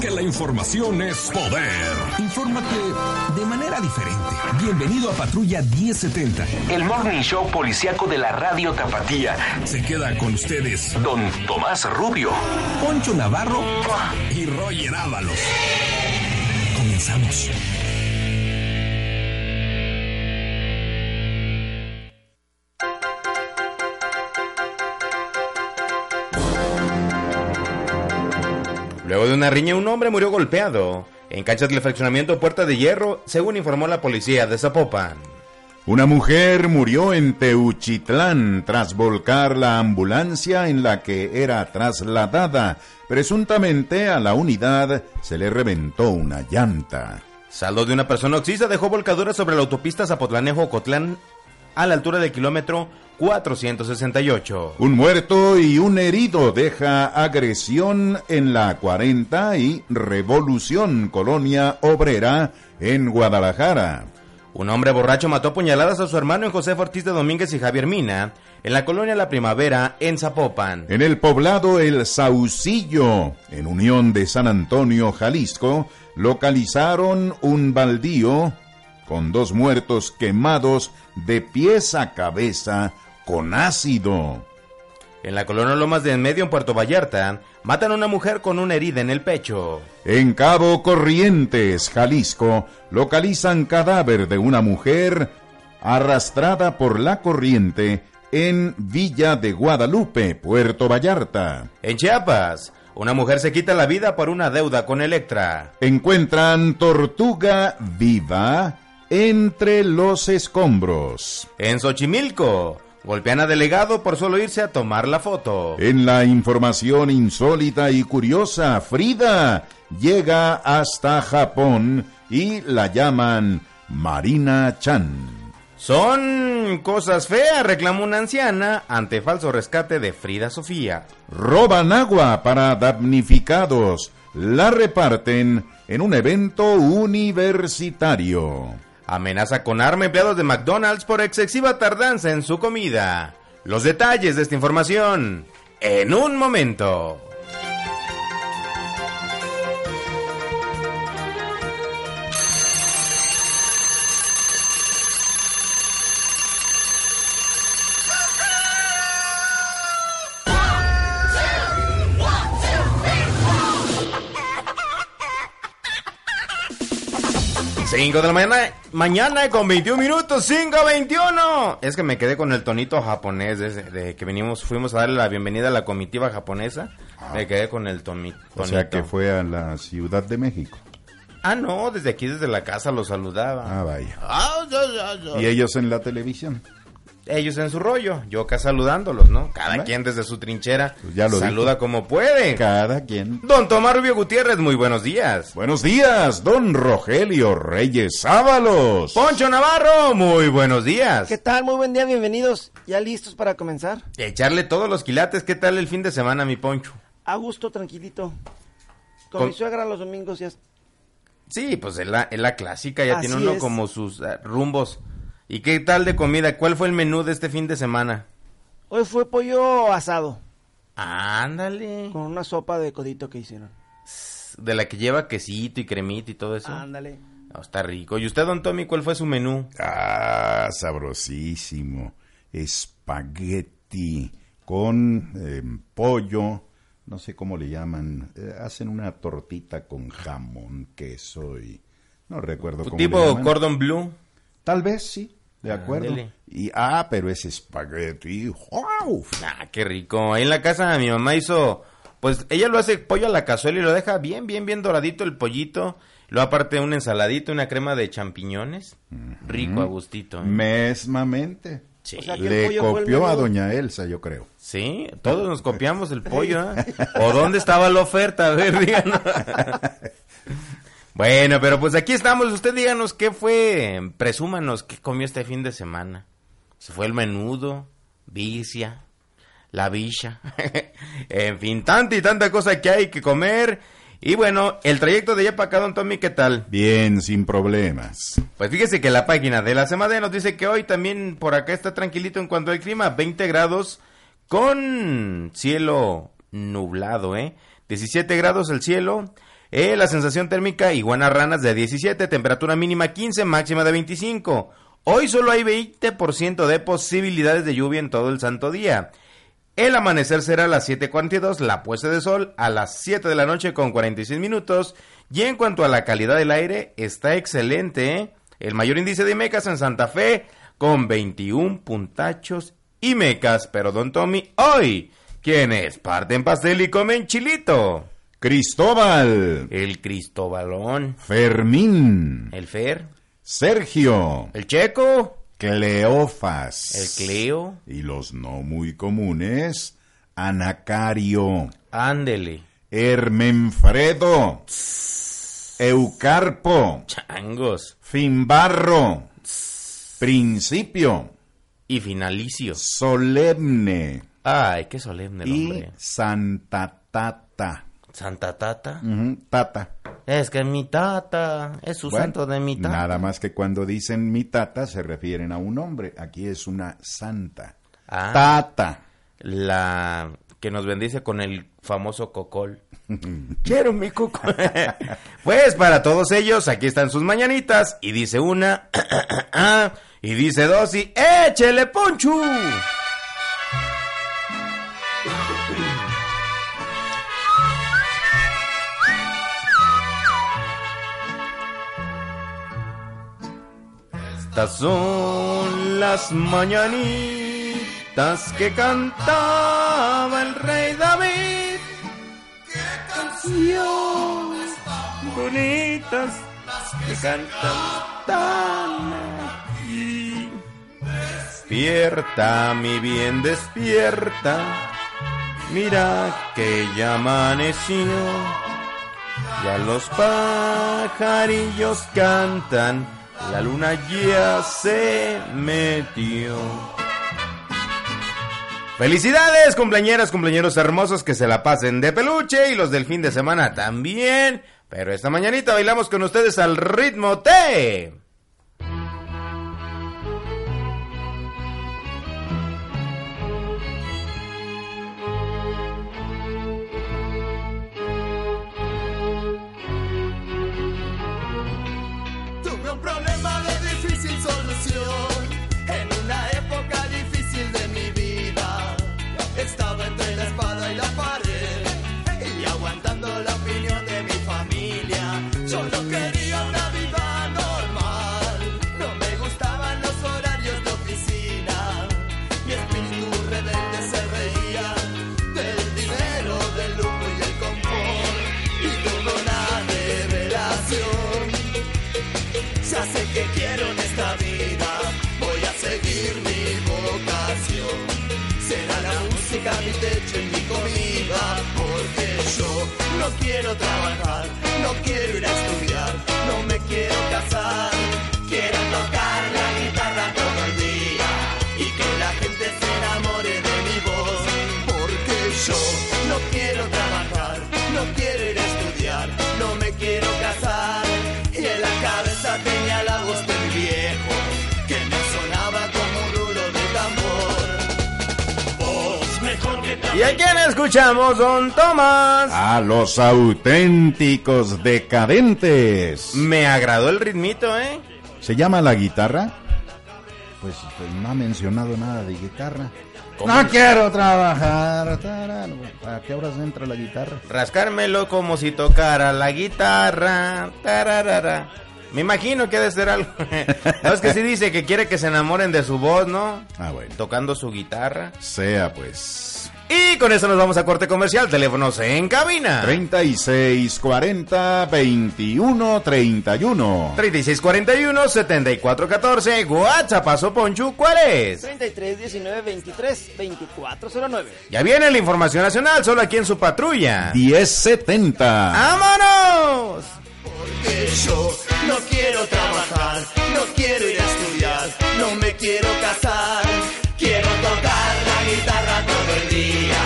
Que la información es poder. Infórmate de manera diferente. Bienvenido a Patrulla 1070. El morning show policiaco de la radio Tapatía. Se queda con ustedes Don Tomás Rubio. Poncho Navarro y Roger Ábalos. Comenzamos. Luego de una riña, un hombre murió golpeado en canchas del fraccionamiento Puerta de Hierro, según informó la policía de Zapopan. Una mujer murió en Teuchitlán tras volcar la ambulancia en la que era trasladada. Presuntamente a la unidad se le reventó una llanta. Saldo de una persona oxisa dejó volcadura sobre la autopista Zapotlanejo-Cotlán a la altura del kilómetro 468. Un muerto y un herido deja agresión en la 40 y Revolución Colonia Obrera en Guadalajara. Un hombre borracho mató a puñaladas a su hermano en José Ortiz de Domínguez y Javier Mina en la colonia La Primavera en Zapopan. En el poblado El Saucillo, en Unión de San Antonio, Jalisco, localizaron un baldío con dos muertos quemados de pies a cabeza con ácido. En la colonia Lomas de En Medio, en Puerto Vallarta, matan a una mujer con una herida en el pecho. En Cabo Corrientes, Jalisco, localizan cadáver de una mujer arrastrada por la corriente en Villa de Guadalupe, Puerto Vallarta. En Chiapas, una mujer se quita la vida por una deuda con Electra. Encuentran tortuga viva entre los escombros. En Xochimilco, golpean a delegado por solo irse a tomar la foto. En la información insólita y curiosa, Frida llega hasta Japón y la llaman Marina Chan. Son cosas feas, reclamó una anciana ante falso rescate de Frida Sofía. Roban agua para damnificados. La reparten en un evento universitario. Amenaza con arma empleados de McDonald's por excesiva tardanza en su comida. Los detalles de esta información en un momento. Cinco de la mañana, mañana con 21 minutos, 5.21. Es que me quedé con el tonito japonés de, de que venimos, fuimos a darle la bienvenida a la comitiva japonesa. Me quedé con el tonito. O sea que fue a la Ciudad de México. Ah, no, desde aquí, desde la casa lo saludaba. Ah, vaya. Ah. Y ellos en la televisión. Ellos en su rollo, yo acá saludándolos, ¿no? Cada quien desde su trinchera Pues ya lo saluda dijo. como puede. Cada quien. Don Tomás Rubio Gutiérrez, muy buenos días. Buenos días, don Rogelio Reyes Ábalos. Poncho Navarro, muy buenos días. ¿Qué tal? Muy buen día, bienvenidos. ¿Ya listos para comenzar? Echarle todos los quilates, ¿qué tal el fin de semana, mi Poncho? A gusto, tranquilito. Con, Con- mi suegra los domingos ya... Sí, pues es la, es la clásica, ya Así tiene uno es. como sus eh, rumbos. ¿Y qué tal de comida? ¿Cuál fue el menú de este fin de semana? Hoy fue pollo asado, Ándale. con una sopa de codito que hicieron. De la que lleva quesito y cremita y todo eso. Ándale. No, está rico. ¿Y usted, don Tommy, cuál fue su menú? Ah, sabrosísimo. Espagueti con eh, pollo, no sé cómo le llaman. eh, hacen una tortita con jamón, queso y no recuerdo cómo le Tipo llaman. cordon bleu. Tal vez sí, de acuerdo. Ándele. Y ah, pero es espagueti. ¡Wow! Ah, qué rico. Ahí en la casa mi mamá hizo, pues ella lo hace pollo a la cazuela y lo deja bien, bien, bien doradito el pollito. Luego aparte una ensaladita, una crema de champiñones. Rico, a gustito. ¿eh? Mesmamente. Sí. O sea, Le copió a doña Elsa, yo creo. Sí, todos nos copiamos el pollo, ¿eh? ¿O dónde estaba la oferta? A ver, díganos. Bueno, pero pues aquí estamos. Usted díganos qué fue, presúmanos qué comió este fin de semana. Se fue el menudo, vicia, la bicha. en fin, tanta y tanta cosa que hay que comer. Y bueno, el trayecto de allá para acá, don Tommy, ¿qué tal? Bien, sin problemas. Pues fíjese que la página de la semana nos dice que hoy también por acá está tranquilito en cuanto al clima, 20 grados con cielo nublado, ¿eh? 17 grados el cielo, eh, la sensación térmica iguanas ranas de 17, temperatura mínima 15, máxima de 25. Hoy solo hay 20% de posibilidades de lluvia en todo el santo día. El amanecer será a las 7.42, la puesta de sol a las 7 de la noche con 46 minutos. Y en cuanto a la calidad del aire, está excelente. ¿eh? El mayor índice de mecas en Santa Fe con 21 puntachos y mecas. Pero don Tommy, hoy, ¿quién es? Parten pastel y comen chilito. Cristóbal, El Cristobalón, Fermín, el Fer, Sergio, el Checo, Cleofas. el Cleo, Y los no muy comunes, Anacario, ándele, Hermenfredo, Eucarpo, changos. Finbarro, Principio, y finalicio. Solemne. Ay, qué solemne el y hombre. Santa Tata. Santa Tata. Tata. Es que mi tata es su Bueno, santo de mi tata. Nada más que cuando dicen mi tata se refieren a un hombre. Aquí es una santa. Ah. Tata. La que nos bendice con el famoso cocol. Quiero mi cocol. pues para todos ellos, aquí están sus mañanitas. Y dice una, y dice dos, y échele ponchu. Estas son las mañanitas que cantaba el rey David. ¡Qué canciones bonitas que cantan tan aquí! Despierta, mi bien, despierta. Mira que ya amaneció. Ya los pajarillos cantan, la luna ya se metió. Felicidades, cumpleañeras, cumpleañeros hermosos que se la pasen de peluche y los del fin de semana también. Pero esta mañanita bailamos con ustedes al ritmo de... y la pared y aguantando la opinión de mi familia. Yo no quería una vida normal, no me gustaban los horarios de oficina. Mi espíritu rebelde se reía del dinero, del lujo y el confort y tuve una revelación. Ya sé que quiero en esta vida, voy a seguir mi vocación. Será la música mi porque yo no quiero trabajar, no quiero ir a estudiar, no me quiero casar. Quiero tocar la guitarra todo el día y que la gente se ¿Y a quién escuchamos, don Tomás? A los auténticos decadentes. Me agradó el ritmito, ¿eh? ¿Se llama la guitarra? Pues, pues no ha mencionado nada de guitarra. No quiero trabajar. tarán. ¿A qué horas entra la guitarra? Rascármelo como si tocara la guitarra. tararara. Me imagino que ha de ser algo. no, es que sí dice que quiere que se enamoren de su voz, ¿no? Ah, bueno. Tocando su guitarra. Sea pues. Y con eso nos vamos a corte comercial. Teléfonos en cabina. 3640-2131. 3641-7414. WhatsApp, paso Ponchu, ¿cuál es? 33 19 23 2409. Ya viene la información nacional, solo aquí en su patrulla. 1070. ¡Vámonos! Porque yo no quiero trabajar, no quiero ir a estudiar, no me quiero casar. Quiero tocar la guitarra todo el día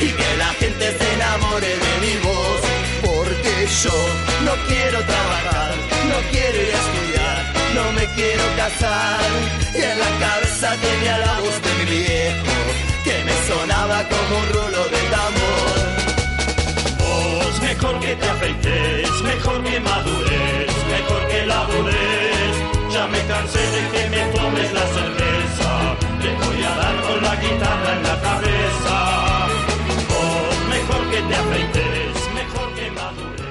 y que la gente se enamore de mi voz. Porque yo no quiero trabajar, no quiero ir a estudiar, no me quiero casar. Y en la cabeza tenía la voz de mi viejo que me sonaba como un rulo de tambor. Vos mejor que te afeites, mejor que madures, mejor que labures. Ya me cansé de la guitarra en la cabeza. Vos mejor que te afeites, mejor que madures,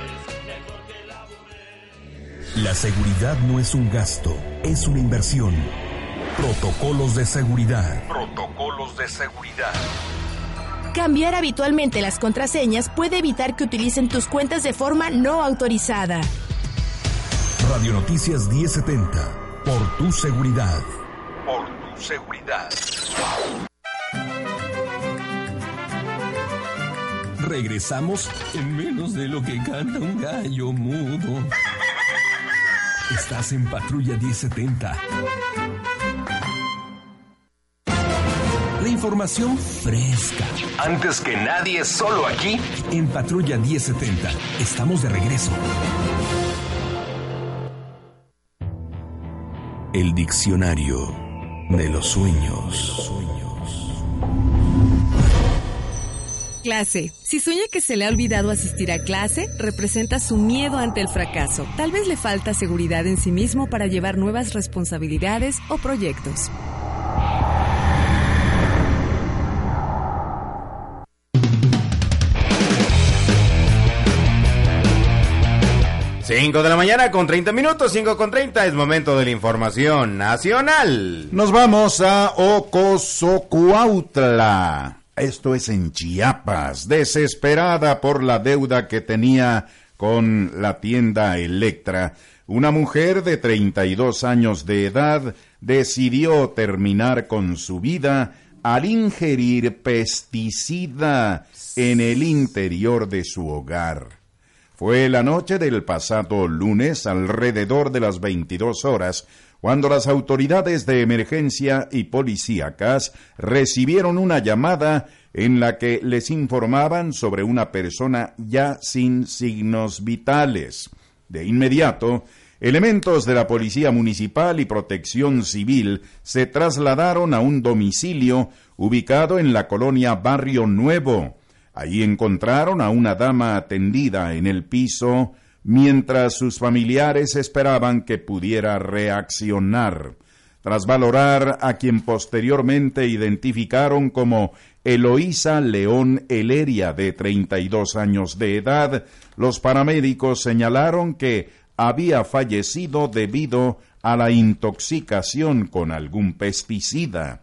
mejor que labures. La seguridad no es un gasto, es una inversión. Protocolos de seguridad. Protocolos de seguridad. Cambiar habitualmente las contraseñas puede evitar que utilicen tus cuentas de forma no autorizada. Radio Noticias 1070. Por tu seguridad. Por tu seguridad. Regresamos en menos de lo que canta un gallo mudo. Estás en Patrulla 1070. La información fresca. Antes que nadie, solo aquí. En Patrulla 1070. Estamos de regreso. El diccionario de los sueños. Clase. Si sueña que se le ha olvidado asistir a clase, representa su miedo ante el fracaso. Tal vez le falta seguridad en sí mismo para llevar nuevas responsabilidades o proyectos. Cinco de la mañana con 30 minutos, 5 con 30 es momento de la información nacional. Nos vamos a Ocosocuautla. Esto es en Chiapas, desesperada por la deuda que tenía con la tienda Electra. Una mujer de 32 años de edad decidió terminar con su vida al ingerir pesticida en el interior de su hogar. Fue la noche del pasado lunes, alrededor de las 22 horas, cuando las autoridades de emergencia y policíacas recibieron una llamada en la que les informaban sobre una persona ya sin signos vitales. De inmediato, elementos de la Policía Municipal y Protección Civil se trasladaron a un domicilio ubicado en la colonia Barrio Nuevo. Allí encontraron a una dama atendida en el piso mientras sus familiares esperaban que pudiera reaccionar. Tras valorar a quien posteriormente identificaron como Eloísa León Eleria, de 32 años de edad, los paramédicos señalaron que había fallecido debido a la intoxicación con algún pesticida.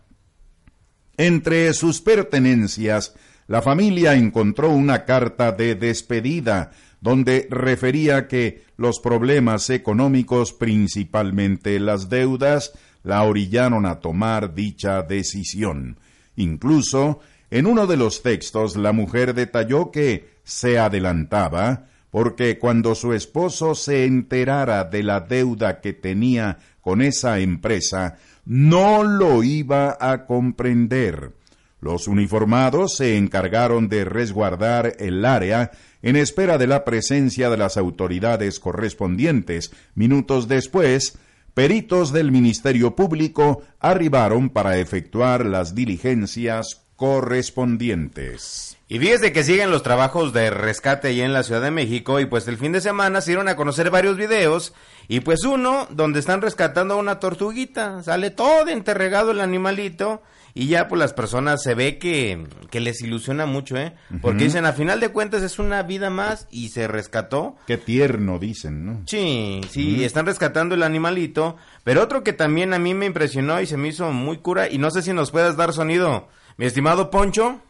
Entre sus pertenencias, la familia encontró una carta de despedida donde refería que los problemas económicos, principalmente las deudas, la orillaron a tomar dicha decisión. Incluso, en uno de los textos, la mujer detalló que se adelantaba porque cuando su esposo se enterara de la deuda que tenía con esa empresa, no lo iba a comprender. Los uniformados se encargaron de resguardar el área en espera de la presencia de las autoridades correspondientes. Minutos después, peritos del Ministerio Público arribaron para efectuar las diligencias correspondientes. Y fíjese que siguen los trabajos de rescate ahí en la Ciudad de México y pues el fin de semana se dieron a conocer varios videos y pues uno donde están rescatando a una tortuguita, sale todo enterregado el animalito y ya pues las personas se ve que, que les ilusiona mucho, ¿eh? Porque dicen, a final de cuentas es una vida más y se rescató. Qué tierno, dicen, ¿no? Sí, sí, están rescatando el animalito, pero otro que también a mí me impresionó y se me hizo muy cura y no sé si nos puedas dar sonido, mi estimado Poncho.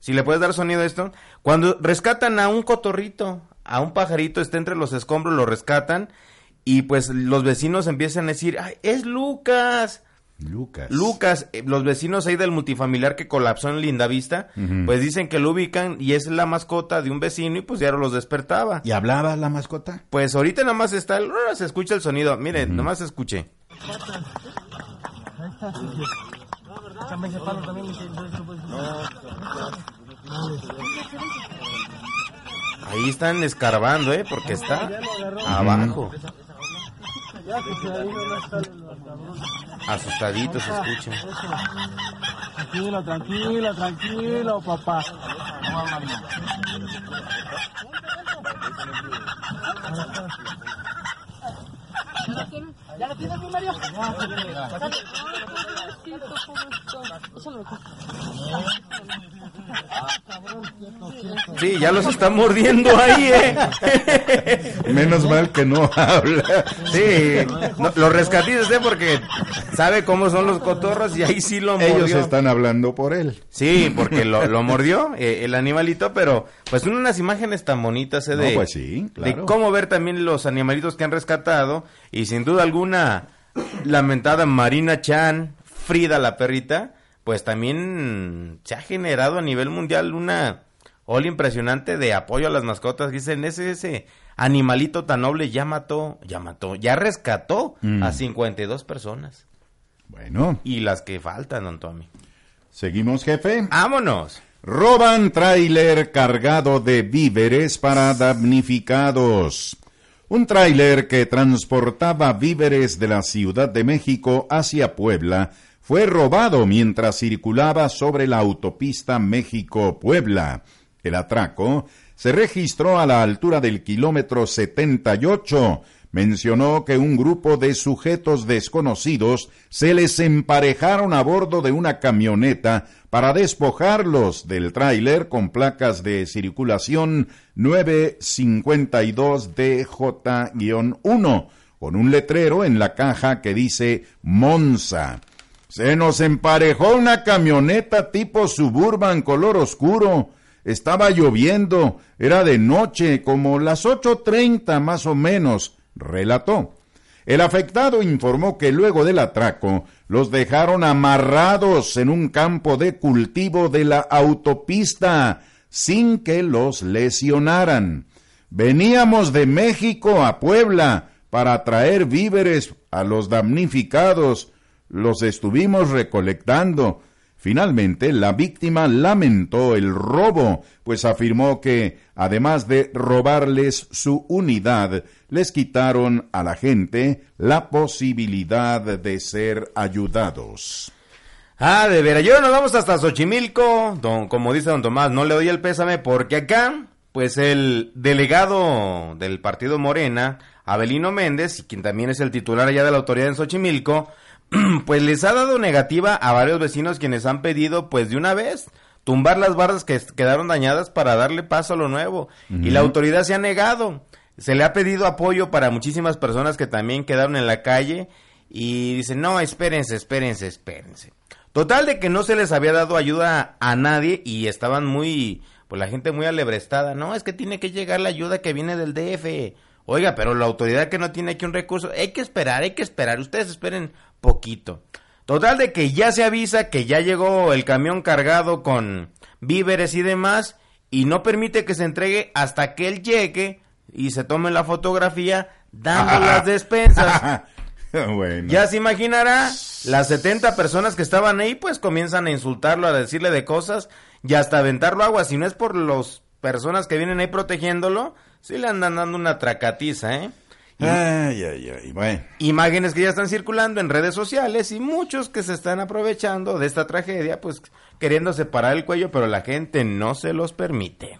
si le puedes dar sonido a esto, cuando rescatan a un cotorrito, a un pajarito, está entre los escombros, lo rescatan y pues los vecinos empiezan a decir, ¡ay, es Lucas! Lucas. Lucas, eh, los vecinos ahí del multifamiliar que colapsó en Lindavista, Ujú. pues dicen que lo ubican y es la mascota de un vecino y pues ya los despertaba. ¿Y hablaba la mascota? Pues ahorita nada más está, el- se escucha el sonido, miren, nada más escuche. Ahí están escarbando, ¿eh? Porque está abajo. Asustaditos se escucha. Tranquilo, tranquilo, tranquilo, papá. ¿Ya lo tienes, mi Mario? Sí, ya los está mordiendo ahí, ¿eh? Menos mal que no habla. Sí, no, los rescatistas, ¿eh? Porque sabe cómo son los cotorros y ahí sí lo mordió. Ellos están hablando por él. Sí, porque lo, lo mordió eh, el animalito, pero pues son unas imágenes tan bonitas, ¿eh? De, No, pues sí, claro. de cómo ver también los animalitos que han rescatado y sin duda alguna lamentada Marina Chan, Frida la perrita, pues también se ha generado a nivel mundial una ola impresionante de apoyo a las mascotas. Dicen, ese, ese animalito tan noble ya mató, ya mató, ya rescató Mm. a 52 personas. Bueno. Y las que faltan, don Tommy. ¿Seguimos, jefe? ¡Vámonos! Roban tráiler cargado de víveres para damnificados. Un tráiler que transportaba víveres de la Ciudad de México hacia Puebla fue robado mientras circulaba sobre la autopista México-Puebla. El atraco se registró a la altura del kilómetro 78. Mencionó que un grupo de sujetos desconocidos se les emparejaron a bordo de una camioneta para despojarlos del tráiler con placas de circulación 952DJ-1 con un letrero en la caja que dice Monza. Se nos emparejó una camioneta tipo suburban color oscuro. Estaba lloviendo, era de noche, como las 8.30 más o menos, relató. El afectado informó que luego del atraco los dejaron amarrados en un campo de cultivo de la autopista sin que los lesionaran. Veníamos de México a Puebla para traer víveres a los damnificados. Los estuvimos recolectando. Finalmente, la víctima lamentó el robo, pues afirmó que, además de robarles su unidad, les quitaron a la gente la posibilidad de ser ayudados. Ah, de veras, yo nos vamos hasta Xochimilco, don, como dice don Tomás, no le doy el pésame porque acá, pues el delegado del partido Morena, Abelino Méndez, quien también es el titular allá de la autoridad en Xochimilco, pues les ha dado negativa a varios vecinos quienes han pedido, pues de una vez, tumbar las bardas que quedaron dañadas para darle paso a lo nuevo. Y la autoridad se ha negado. Se le ha pedido apoyo para muchísimas personas que también quedaron en la calle y dicen, no, espérense, espérense, espérense. Total de que no se les había dado ayuda a nadie y estaban muy, pues la gente muy alebrestada. No, es que tiene que llegar la ayuda que viene del DF. Oiga, pero la autoridad que no tiene aquí un recurso, hay que esperar, hay que esperar. Ustedes esperen poquito. Total de que ya se avisa que ya llegó el camión cargado con víveres y demás y no permite que se entregue hasta que él llegue y se tome la fotografía dando las despensas. bueno. Ya se imaginará, las 70 personas que estaban ahí pues comienzan a insultarlo, a decirle de cosas y hasta aventarlo agua. Si no es por las personas que vienen ahí protegiéndolo, sí le andan dando una tracatiza, ¿eh? Y- Ay, ay, ay, bueno. Imágenes que ya están circulando en redes sociales y muchos que se están aprovechando de esta tragedia, pues queriendo separar el cuello, pero la gente no se los permite.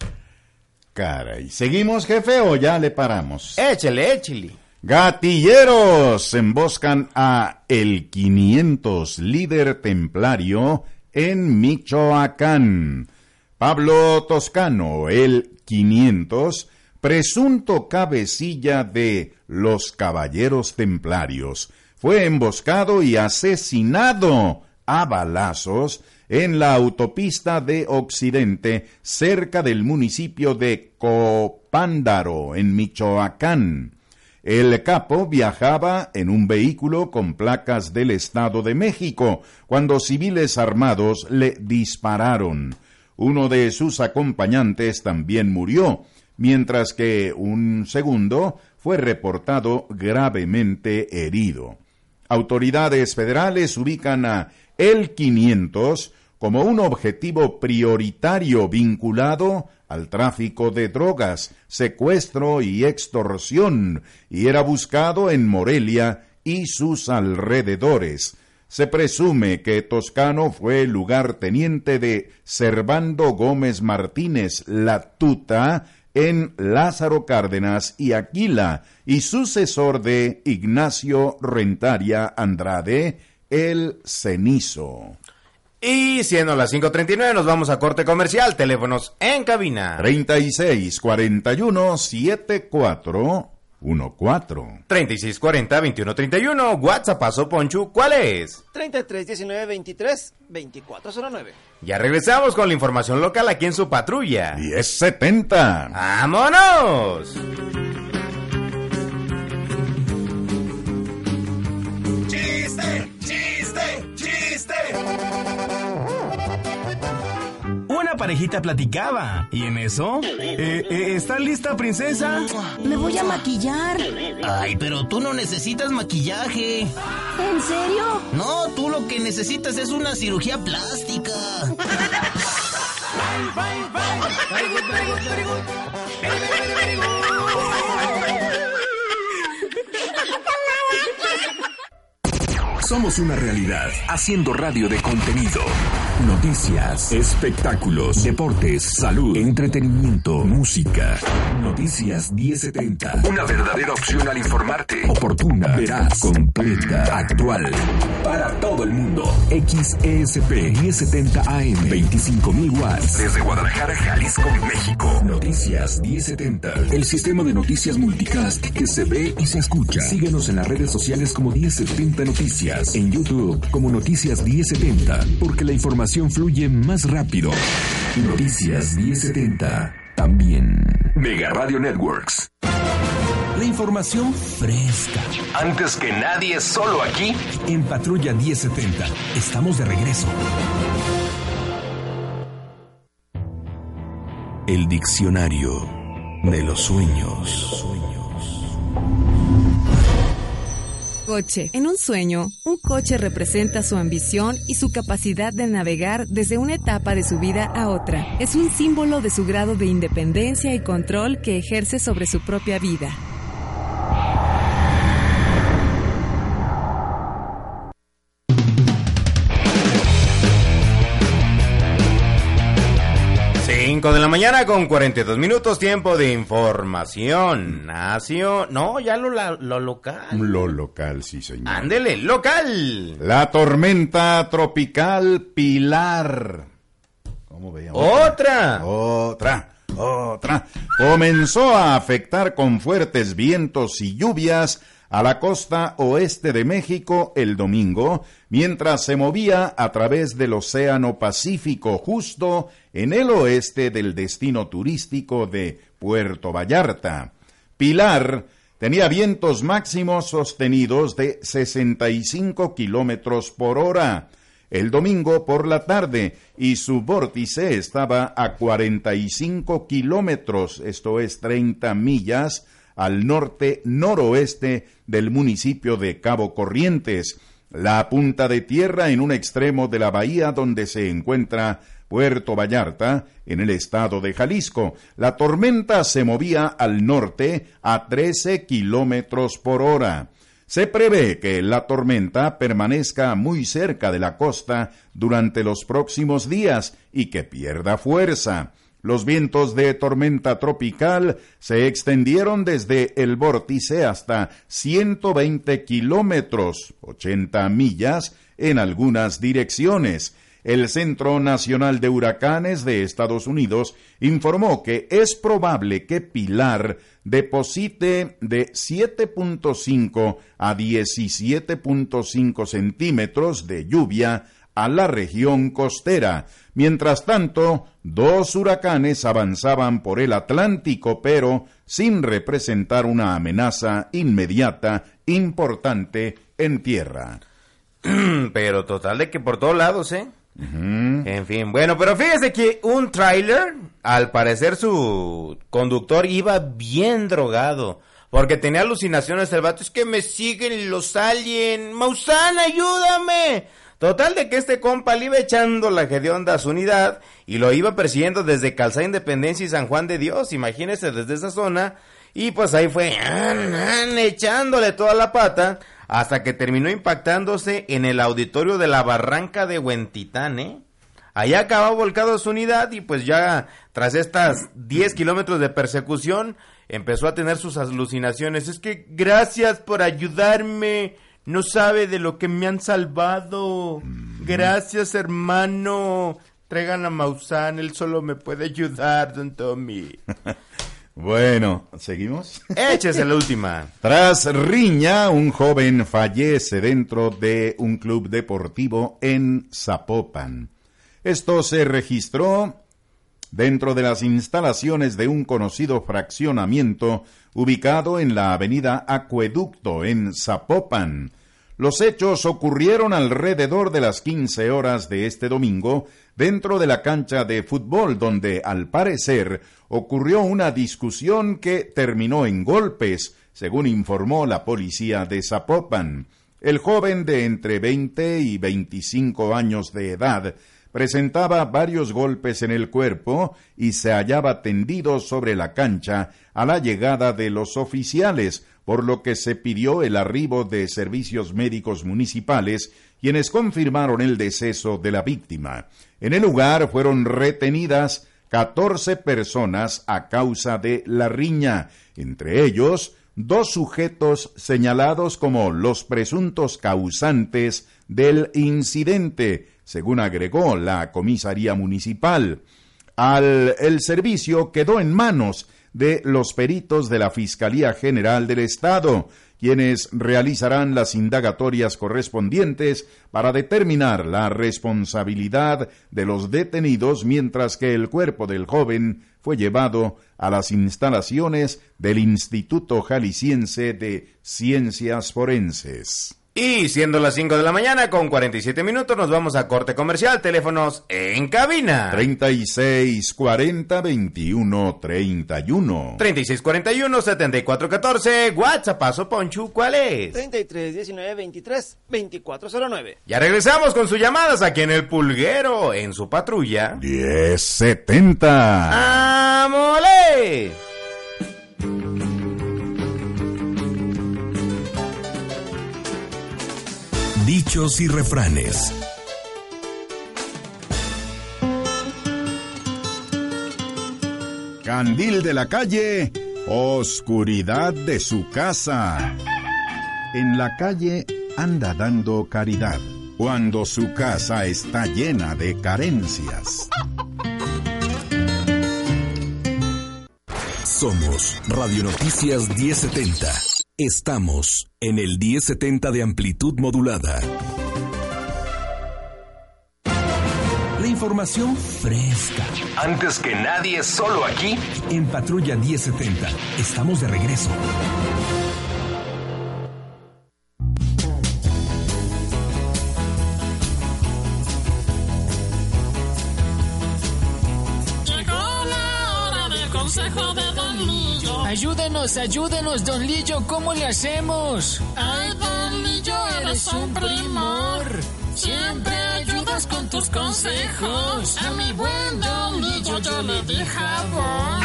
Caray, ¿seguimos, jefe, o ya le paramos? Échele, échele. Gatilleros emboscan a el 500 líder templario en Michoacán. Pablo Toscano, el 500, presunto cabecilla de los Caballeros Templarios, fue emboscado y asesinado a balazos en la autopista de Occidente, cerca del municipio de Copándaro, en Michoacán. El capo viajaba en un vehículo con placas del Estado de México cuando civiles armados le dispararon. Uno de sus acompañantes también murió, mientras que un segundo fue reportado gravemente herido. Autoridades federales ubican a el 500 como un objetivo prioritario vinculado al tráfico de drogas, secuestro y extorsión, y era buscado en Morelia y sus alrededores. Se presume que Toscano fue lugarteniente de Servando Gómez Martínez La Tuta en Lázaro Cárdenas y Aquila y sucesor de Ignacio Rentaria Andrade, el Cenizo. Y siendo las 5.39 nos vamos a corte comercial. Teléfonos en cabina. 36 41 74 14. 36 40 21 31. WhatsApp paso Ponchu. ¿Cuál es? 33 19 23 2409. Ya regresamos con la información local aquí en su patrulla. 1070. ¡Vámonos! Parejita platicaba. ¿Y en eso? Eh, eh, ¿Está lista, princesa? Me voy a maquillar. Ay, pero tú no necesitas maquillaje. ¿En serio? No, tú lo que necesitas es una cirugía plástica. Somos una realidad, haciendo radio de contenido. Noticias, espectáculos, deportes, salud, entretenimiento, música. Noticias 1070. Una verdadera opción al informarte. Oportuna, veraz, completa, actual. Para todo el mundo. XESP 1070 AM. 25.000 watts. Desde Guadalajara, Jalisco, México. Noticias 1070. El sistema de noticias multicast que se ve y se escucha. Síguenos en las redes sociales como 1070 Noticias. En YouTube como Noticias 1070. Porque la información fluye más rápido. Noticias 1070. También. Mega Radio Networks. La información fresca. Antes que nadie, solo aquí. En Patrulla 1070. Estamos de regreso. El diccionario de los sueños. Coche. En un sueño, un coche representa su ambición y su capacidad de navegar desde una etapa de su vida a otra. Es un símbolo de su grado de independencia y control que ejerce sobre su propia vida. Cinco de la mañana con 42 minutos, tiempo de información. Nacio. No, ya lo, la- lo local. Lo local, sí, señor. Ándele, local. La tormenta tropical Pilar. ¿Cómo veíamos? Otra. Otra. Otra. Comenzó a afectar con fuertes vientos y lluvias a la costa oeste de México el domingo, mientras se movía a través del Océano Pacífico justo en el oeste del destino turístico de Puerto Vallarta. Pilar tenía vientos máximos sostenidos de 65 kilómetros por hora el domingo por la tarde y su vórtice estaba a 45 kilómetros, esto es 30 millas, al norte noroeste del municipio de Cabo Corrientes, la punta de tierra en un extremo de la bahía donde se encuentra Puerto Vallarta, en el estado de Jalisco. La tormenta se movía al norte a 13 kilómetros por hora. Se prevé que la tormenta permanezca muy cerca de la costa durante los próximos días y que pierda fuerza. Los vientos de tormenta tropical se extendieron desde el vórtice hasta 120 kilómetros, 80 millas, en algunas direcciones. El Centro Nacional de Huracanes de Estados Unidos informó que es probable que Pilar deposite de 7.5 a 17.5 centímetros de lluvia a la región costera. Mientras tanto, dos huracanes avanzaban por el Atlántico, pero sin representar una amenaza inmediata importante en tierra. pero total de que por todos lados, ¿eh? En fin, bueno, pero fíjese que un tráiler, al parecer su conductor iba bien drogado. Porque tenía alucinaciones el vato, es que me siguen los aliens. Maussan, ayúdame. Total de que este compa le iba echando la hedionda a su unidad y lo iba persiguiendo desde Calzada Independencia y San Juan de Dios, imagínese desde esa zona. Y pues ahí fue echándole toda la pata hasta que terminó impactándose en el auditorio de la barranca de Huentitán, ¿eh? Allá acabó volcado su unidad y pues ya tras estas 10 kilómetros de persecución empezó a tener sus alucinaciones. Es que gracias por ayudarme. No sabe de lo que me han salvado. Gracias, hermano. Traigan a Maussan, él solo me puede ayudar, don Tommy. Bueno, ¿seguimos? Échese la última. Tras riña, un joven fallece dentro de un club deportivo en Zapopan. Esto se registró dentro de las instalaciones de un conocido fraccionamiento ubicado en la avenida Acueducto en Zapopan. Los hechos ocurrieron alrededor de las 15 horas de este domingo dentro de la cancha de fútbol donde al parecer ocurrió una discusión que terminó en golpes, según informó la policía de Zapopan. El joven de entre 20 y 25 años de edad presentaba varios golpes en el cuerpo y se hallaba tendido sobre la cancha a la llegada de los oficiales, por lo que se pidió el arribo de servicios médicos municipales, quienes confirmaron el deceso de la víctima. En el lugar fueron retenidas 14 personas a causa de la riña, entre ellos dos sujetos señalados como los presuntos causantes del incidente, según agregó la comisaría municipal. Al el servicio quedó en manos de los peritos de la Fiscalía General del Estado, quienes realizarán las indagatorias correspondientes para determinar la responsabilidad de los detenidos mientras que el cuerpo del joven fue llevado a las instalaciones del Instituto Jalisciense de Ciencias Forenses. Y siendo las 5 de la mañana con 47 minutos nos vamos a corte comercial, teléfonos en cabina. 36 40 21 31. 36 41 74 14, WhatsApp, paso Ponchu, ¿cuál es? 33 19 23 2409. Ya regresamos con sus llamadas aquí en el Pulguero, en su patrulla. 1070. ¡Amole! Dichos y refranes. Candil de la calle, oscuridad de su casa. En la calle anda dando caridad, cuando su casa está llena de carencias. Somos Radio Noticias 1070. Estamos en el 1070 de amplitud modulada. La información fresca. Antes que nadie, solo aquí. En Patrulla 1070. Estamos de regreso. Ayúdenos, ayúdenos, don Lillo, ¿cómo le hacemos? Ay, Don Lillo, eres un primor. Siempre ayudas con tus consejos. A mi buen Don Lillo yo le di jabón.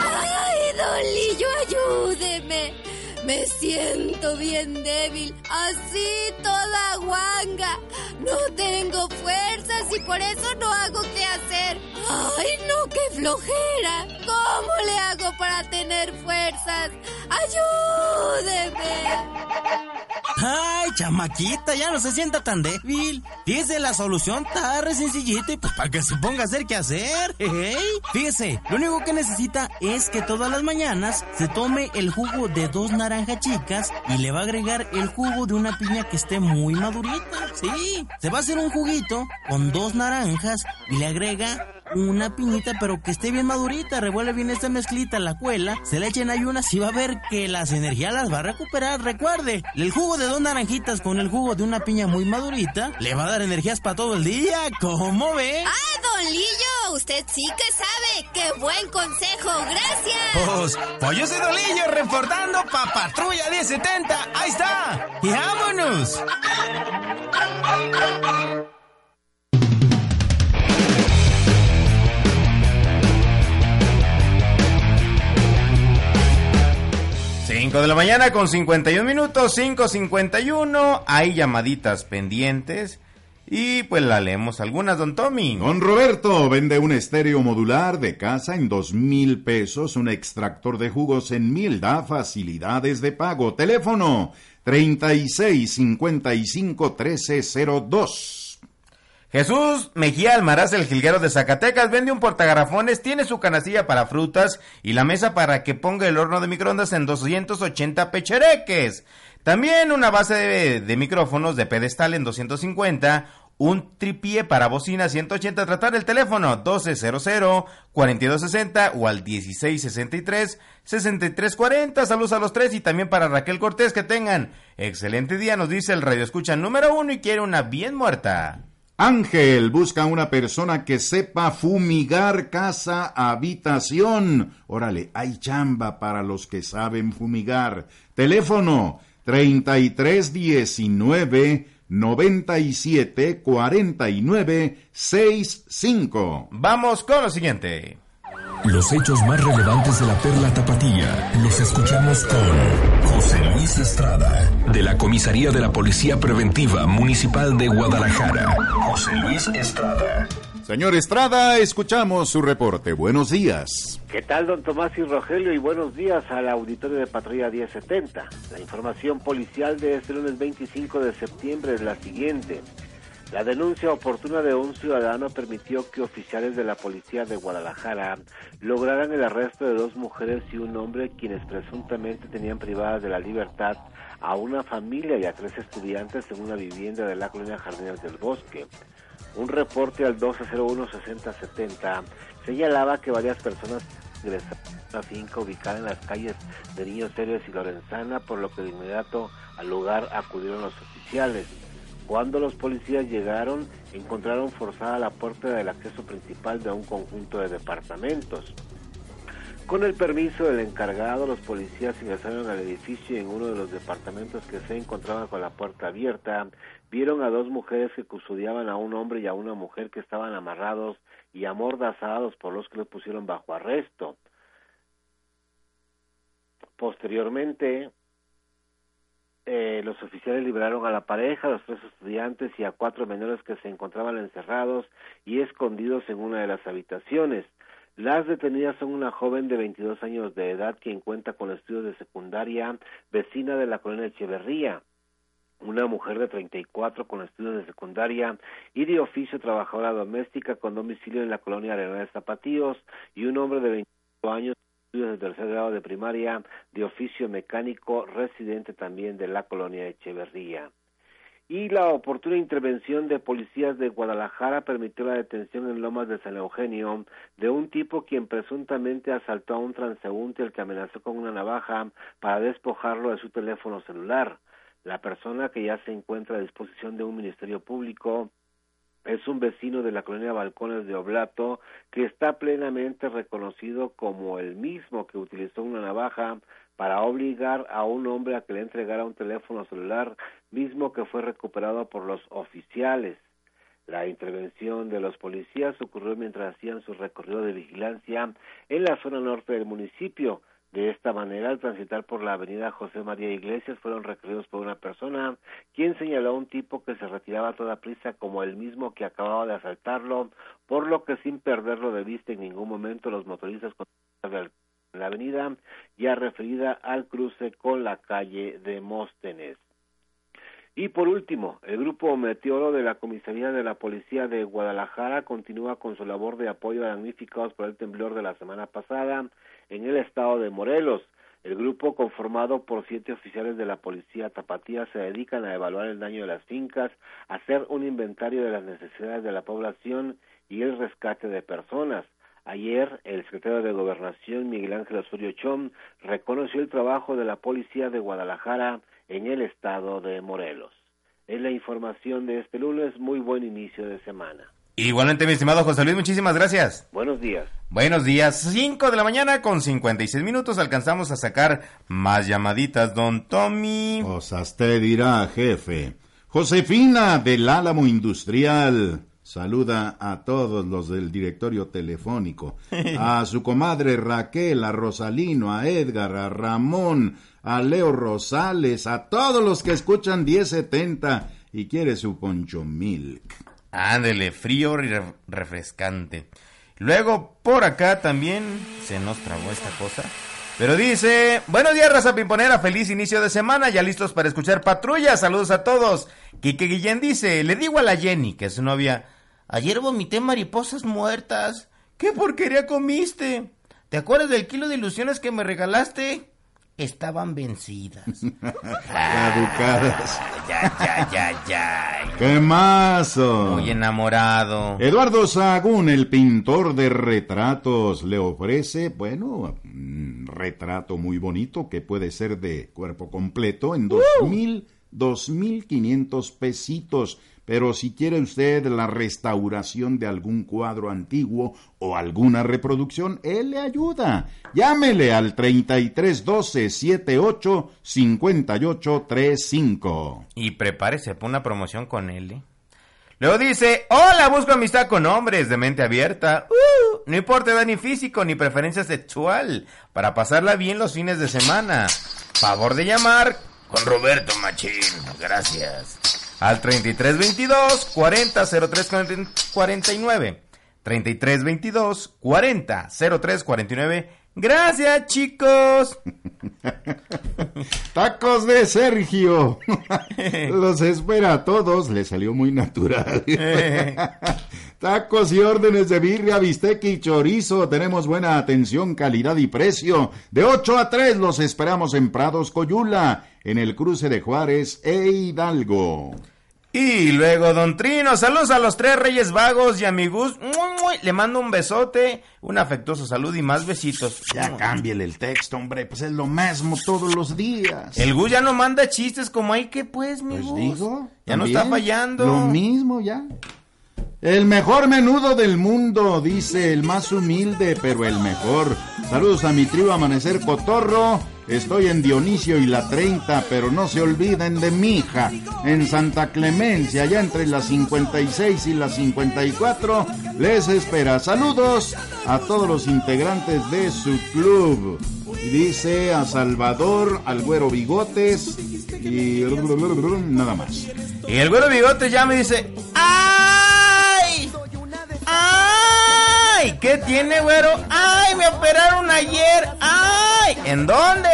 ¡Ay, Dolillo, ayúdeme! Me siento bien débil, así toda guanga. No tengo fuerzas y por eso no hago qué hacer. ¡Ay, no, qué flojera! ¿Cómo le hago para tener fuerzas? ¡Ayúdeme! Ay, chamaquita, ya no se sienta tan débil. Fíjese, la solución está re sencillita y pues para que se ponga a hacer qué hacer. Hey, fíjese, lo único que necesita es que todas las mañanas se tome el jugo de dos naranjas chicas y le va a agregar el jugo de una piña que esté muy madurita. Sí, se va a hacer un juguito con dos naranjas y le agrega una piñita, pero que esté bien madurita. Revuelve bien esta mezclita, la cuela, se le echen ayunas y va a ver que las energías las va a recuperar. Recuerde, el jugo de dos naranjitas con el jugo de una piña muy madurita le va a dar energías para todo el día. ¿Cómo ve? ¡Ah, don Lillo! Usted sí que sabe. ¡Qué buen consejo! ¡Gracias! Pues, pues yo soy Dolillo reportando pa' Patrulla 1070. ¡Ahí está! ¡Y vámonos! De la mañana con 51 minutos, 5.51. Hay llamaditas pendientes. Y pues la leemos algunas, don Tommy. Don Roberto vende un estéreo modular de casa en dos mil pesos, un extractor de jugos en mil, da facilidades de pago. Teléfono 36 55 1302. Jesús Mejía Almaraz, el jilguero de Zacatecas, vende un portagarrafones, tiene su canastilla para frutas y la mesa para que ponga el horno de microondas en 280 pechereques. También una base de, micrófonos de pedestal en 250, un tripié para bocina 180, tratar el teléfono 1200-4260 o al 1663-6340. Saludos a los tres y también para Raquel Cortés que tengan excelente día, nos dice el radio escucha número uno y quiere una bien muerta. Ángel busca una persona que sepa fumigar casa, habitación. Órale, hay chamba para los que saben fumigar. Teléfono 3319 97 49 65. Vamos con lo siguiente. Los hechos más relevantes de la perla tapatía los escuchamos con José Luis Estrada, de la Comisaría de la Policía Preventiva Municipal de Guadalajara. José Luis Estrada. Señor Estrada, escuchamos su reporte. Buenos días. ¿Qué tal, don Tomás y Rogelio? Y buenos días al auditorio de Patrulla 1070. La información policial de este lunes 25 de septiembre es la siguiente. La denuncia oportuna de un ciudadano permitió que oficiales de la policía de Guadalajara lograran el arresto de dos mujeres y un hombre quienes presuntamente tenían privadas de la libertad a una familia y a tres estudiantes en una vivienda de la colonia Jardines del Bosque. Un reporte al 1201-6070 señalaba que varias personas ingresaron a una finca ubicada en las calles de Niños Héroes y Lorenzana, por lo que de inmediato al lugar acudieron los oficiales. Cuando los policías llegaron, encontraron forzada la puerta del acceso principal de un conjunto de departamentos. Con el permiso del encargado, los policías ingresaron al edificio y en uno de los departamentos que se encontraban con la puerta abierta, vieron a dos mujeres que custodiaban a un hombre y a una mujer que estaban amarrados y amordazados por los que los pusieron bajo arresto. Posteriormente, eh, los oficiales liberaron a la pareja, a los tres estudiantes y a cuatro menores que se encontraban encerrados y escondidos en una de las habitaciones. Las detenidas son una joven de 22 años de edad quien cuenta con estudios de secundaria, vecina de la colonia Echeverría, una mujer de 34 con estudios de secundaria y de oficio trabajadora doméstica con domicilio en la colonia Arenales Zapatíos y un hombre de 25 años estudios de tercer grado de primaria de oficio mecánico residente también de la colonia Echeverría. Y la oportuna intervención de policías de Guadalajara permitió la detención en Lomas de San Eugenio de un tipo quien presuntamente asaltó a un transeúnte al que amenazó con una navaja para despojarlo de su teléfono celular. La persona que ya se encuentra a disposición de un ministerio público es un vecino de la colonia Balcones de Oblato que está plenamente reconocido como el mismo que utilizó una navaja para obligar a un hombre a que le entregara un teléfono celular, mismo que fue recuperado por los oficiales. La intervención de los policías ocurrió mientras hacían su recorrido de vigilancia en la zona norte del municipio. De esta manera, al transitar por la avenida José María Iglesias, fueron requeridos por una persona, quien señaló a un tipo que se retiraba a toda prisa como el mismo que acababa de asaltarlo, por lo que sin perderlo de vista en ningún momento los motoristas continuaron la avenida ya referida al cruce con la calle de Móstenes. Y por último, el grupo Meteoro de la Comisaría de la Policía de Guadalajara continúa con su labor de apoyo a damnificados por el temblor de la semana pasada en el estado de Morelos. El grupo, conformado por siete oficiales de la policía tapatía, se dedican a evaluar el daño de las fincas, hacer un inventario de las necesidades de la población y el rescate de personas. Ayer, el secretario de Gobernación, Miguel Ángel Osorio Chom, reconoció el trabajo de la policía de Guadalajara en el estado de Morelos. Es la información de este lunes. Muy buen inicio de semana. Igualmente, mi estimado José Luis, muchísimas gracias. Buenos días. Buenos días, 5 de la mañana con 56 minutos. Alcanzamos a sacar más llamaditas, don Tommy. Cosas te dirá, jefe. Josefina del Álamo Industrial. Saluda a todos los del directorio telefónico, a su comadre Raquel, a Rosalino, a Edgar, a Ramón, a Leo Rosales, a todos los que escuchan 1070 y quiere su poncho milk. Ándele, frío y re- refrescante. Luego, por acá también se nos trabó esta cosa. Pero dice, buenos días, raza pimponera, feliz inicio de semana, ya listos para escuchar patrulla, saludos a todos. Quique Guillén dice, le digo a la Jenny, que es su novia, ayer vomité mariposas muertas. ¿Qué porquería comiste? ¿Te acuerdas del kilo de ilusiones que me regalaste? Estaban vencidas. Caducadas. Ya, ya, ya, ya. ¡Qué mazo! Muy enamorado. Eduardo Sagún, el pintor de retratos, le ofrece, bueno, un retrato muy bonito que puede ser de cuerpo completo en dos mil, dos mil quinientos pesitos. Pero si quiere usted la restauración de algún cuadro antiguo o alguna reproducción, él le ayuda. Llámele al 3312 78 58 35. Y prepárese para una promoción con él. ¿eh? Luego dice, hola, busco amistad con hombres de mente abierta. Uh, no importa edad ni físico ni preferencia sexual. Para pasarla bien los fines de semana. Favor de llamar con Roberto Machín. Gracias. Al 3322 40 03 49. 3322 40 03 49. Gracias, chicos. Tacos de Sergio. Los espera a todos. Le salió muy natural. Tacos y órdenes de birria, bistec y chorizo. Tenemos buena atención, calidad y precio. De 8 a 3 los esperamos en Prados Coyula, en el cruce de Juárez e Hidalgo. Y luego, don Trino, saludos a los tres reyes vagos y amigos. Le mando un besote, un afectuoso salud y más besitos. Ya cámbiale el texto, hombre, pues es lo mismo todos los días. El Gus ya no manda chistes como hay que pues, mi Pues Gus. digo. Ya no está fallando. Lo mismo ya. El mejor menudo del mundo, dice el más humilde, pero el mejor. Saludos a mi tribu Amanecer Cotorro. Estoy en Dionisio y la 30, pero no se olviden de mi hija. En Santa Clemencia, allá entre las 56 y las 54, les espera. Saludos a todos los integrantes de su club. Dice a Salvador, al güero Bigotes y nada más. Y el güero bigote ya me dice, ¡ay! ¡ay! ¿Qué tiene, güero? ¡ay! Me operaron ayer, ¡ay! ¿En dónde?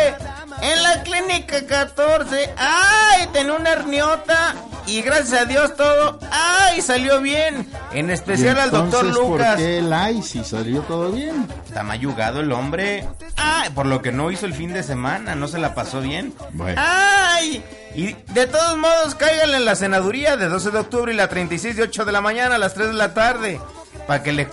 En la clínica 14, ¡ay! Tenía una herniota y gracias a Dios todo, ¡ay! Salió bien. En especial ¿Y al doctor Lucas. ¿Por qué el ay si salió todo bien? Está mayugado el hombre. ¡Ay! Por lo que no hizo el fin de semana, no se la pasó bien. Bueno. ¡Ay! Y de todos modos, cáiganle en la senaduría de 12 de octubre y la 36 de 8 de la mañana a las 3 de la tarde. Para que le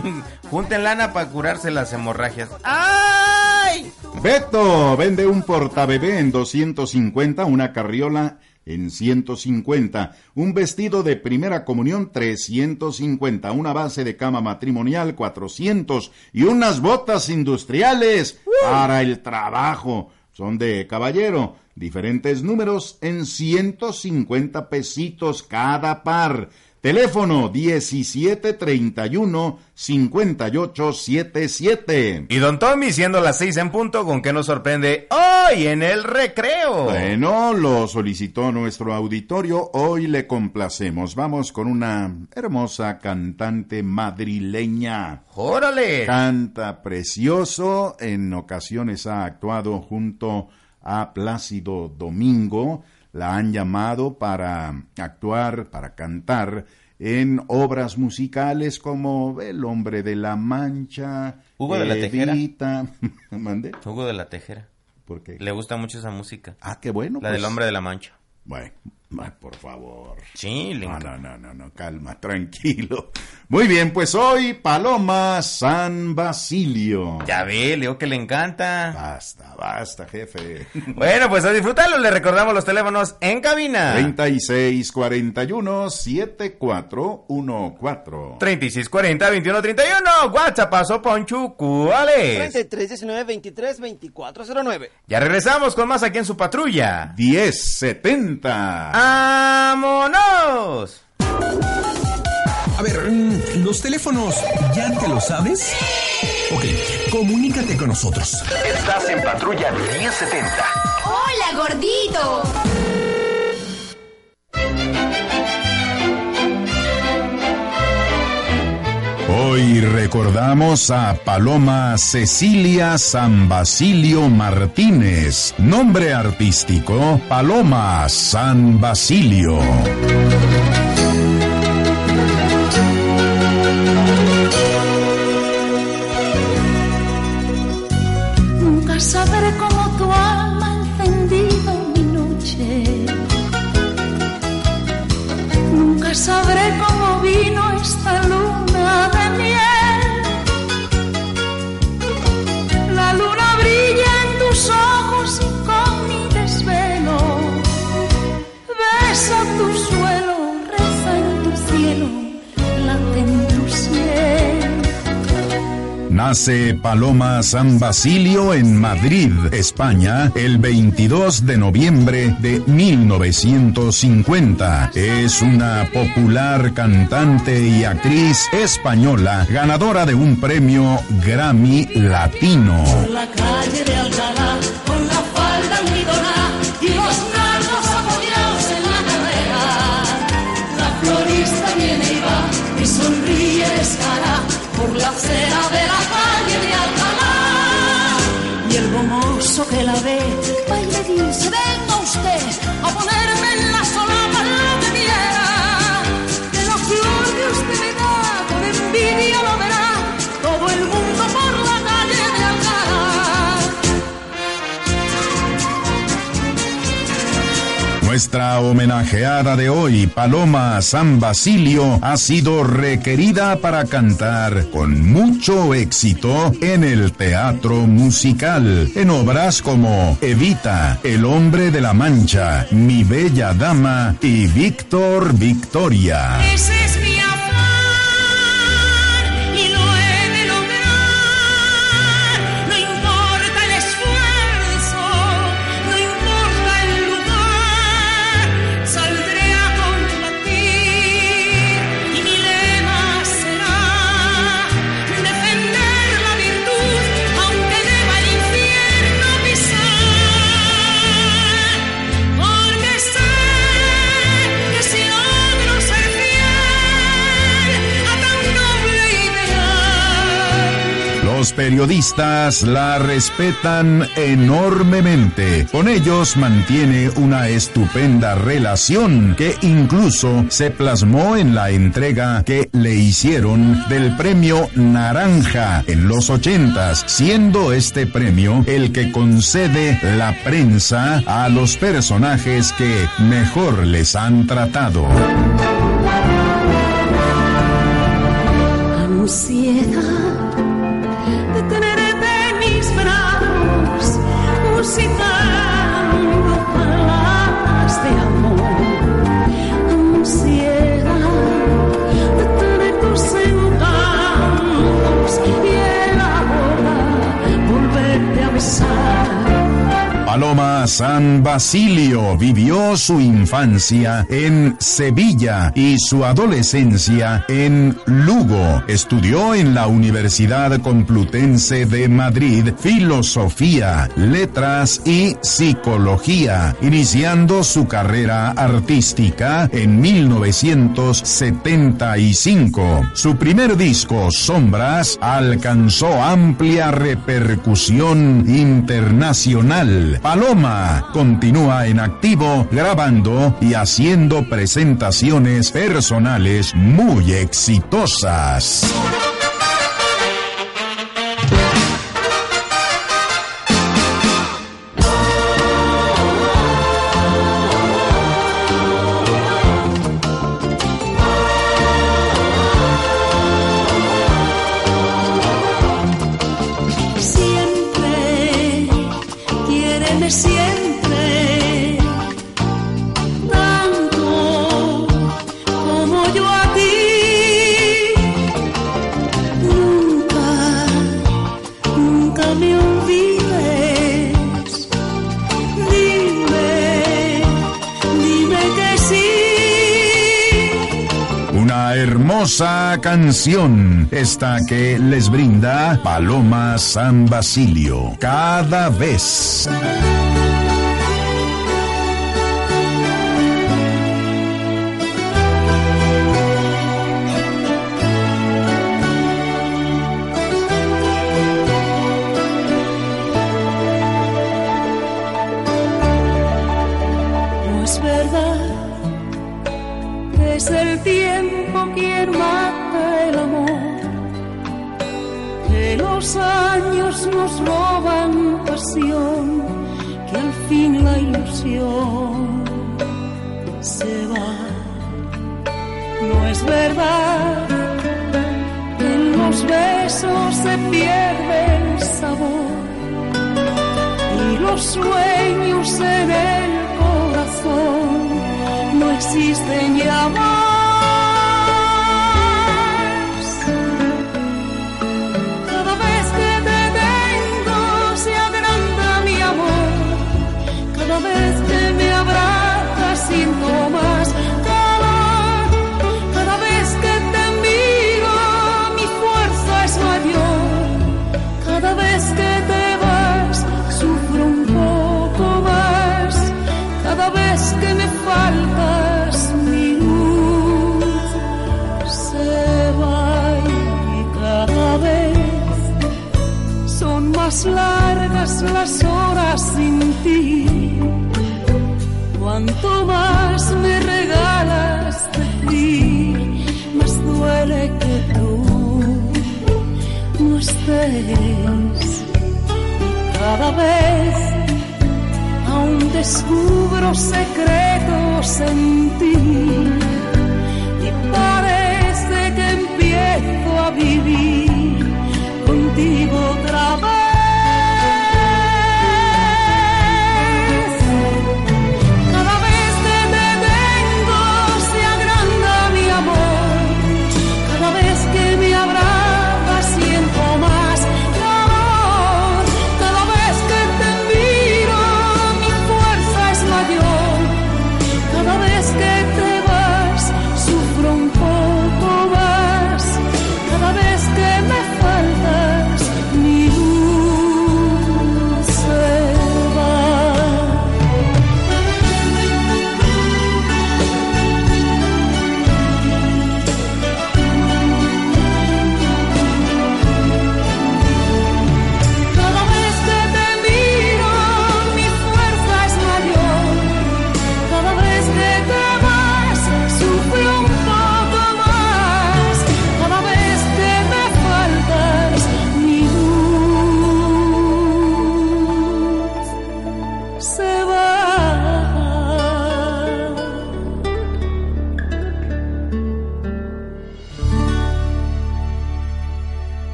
junten lana para curarse las hemorragias. ¡Ay! Beto vende un portabebé en 250, una carriola en 150, un vestido de primera comunión 350, una base de cama matrimonial 400 y unas botas industriales para el trabajo. Son de caballero, diferentes números en 150 pesitos cada par. Teléfono 1731 5877. Y don Tommy, siendo las 6 en punto, ¿con qué nos sorprende hoy en el recreo? Bueno, lo solicitó nuestro auditorio, hoy le complacemos. Vamos con una hermosa cantante madrileña. ¡Órale! Canta precioso, en ocasiones ha actuado junto a Plácido Domingo. La han llamado para actuar, para cantar en obras musicales como El hombre de la Mancha, Hugo de la Tejera. ¿Mandé? Hugo de la Tejera. ¿Por qué? Le gusta mucho esa música. Ah, qué bueno. La pues. del hombre de la mancha. Bueno, por favor. Sí, le No, no, no, no, no, calma, tranquilo. Muy bien, pues hoy Paloma San Basilio. Ya ve, le digo que le encanta. Basta, basta, jefe. Bueno, pues a disfrutarlo. Le recordamos los teléfonos en cabina. 3641 7414. 3640 2131. WhatsApp Ponchu. ¿Cuál es? 33 19 23 2409. Ya regresamos con más aquí en su patrulla. 1070. ¡Vámonos! A ver, mm, los teléfonos, ¿ya te lo sabes? Ok, comunícate con nosotros. Estás en Patrulla 1070. ¡Hola, gordito! Hoy recordamos a Paloma Cecilia San Basilio Martínez, nombre artístico Paloma San Basilio. Nunca sabré cómo tu alma ha encendido mi noche. Nunca sabré cómo Nace Paloma San Basilio en Madrid, España, el 22 de noviembre de 1950. Es una popular cantante y actriz española, ganadora de un premio Grammy Latino. la calle de Alcalá con la Stay. Nuestra homenajeada de hoy, Paloma San Basilio, ha sido requerida para cantar con mucho éxito en el teatro musical, en obras como Evita, El hombre de la Mancha, Mi bella dama y Víctor Victoria. Los periodistas la respetan enormemente. Con ellos mantiene una estupenda relación que incluso se plasmó en la entrega que le hicieron del premio Naranja en los ochentas, siendo este premio el que concede la prensa a los personajes que mejor les han tratado. San Basilio vivió su infancia en Sevilla y su adolescencia en Lugo. Estudió en la Universidad Complutense de Madrid filosofía, letras y psicología, iniciando su carrera artística en 1975. Su primer disco, Sombras, alcanzó amplia repercusión internacional. Paloma Continúa en activo grabando y haciendo presentaciones personales muy exitosas. canción, esta que les brinda Paloma San Basilio, cada vez. Largas las horas sin ti, cuanto más me regalas de ti, más duele que tú no estés. Cada vez aún descubro secretos en ti y parece que empiezo a vivir contigo otra vez.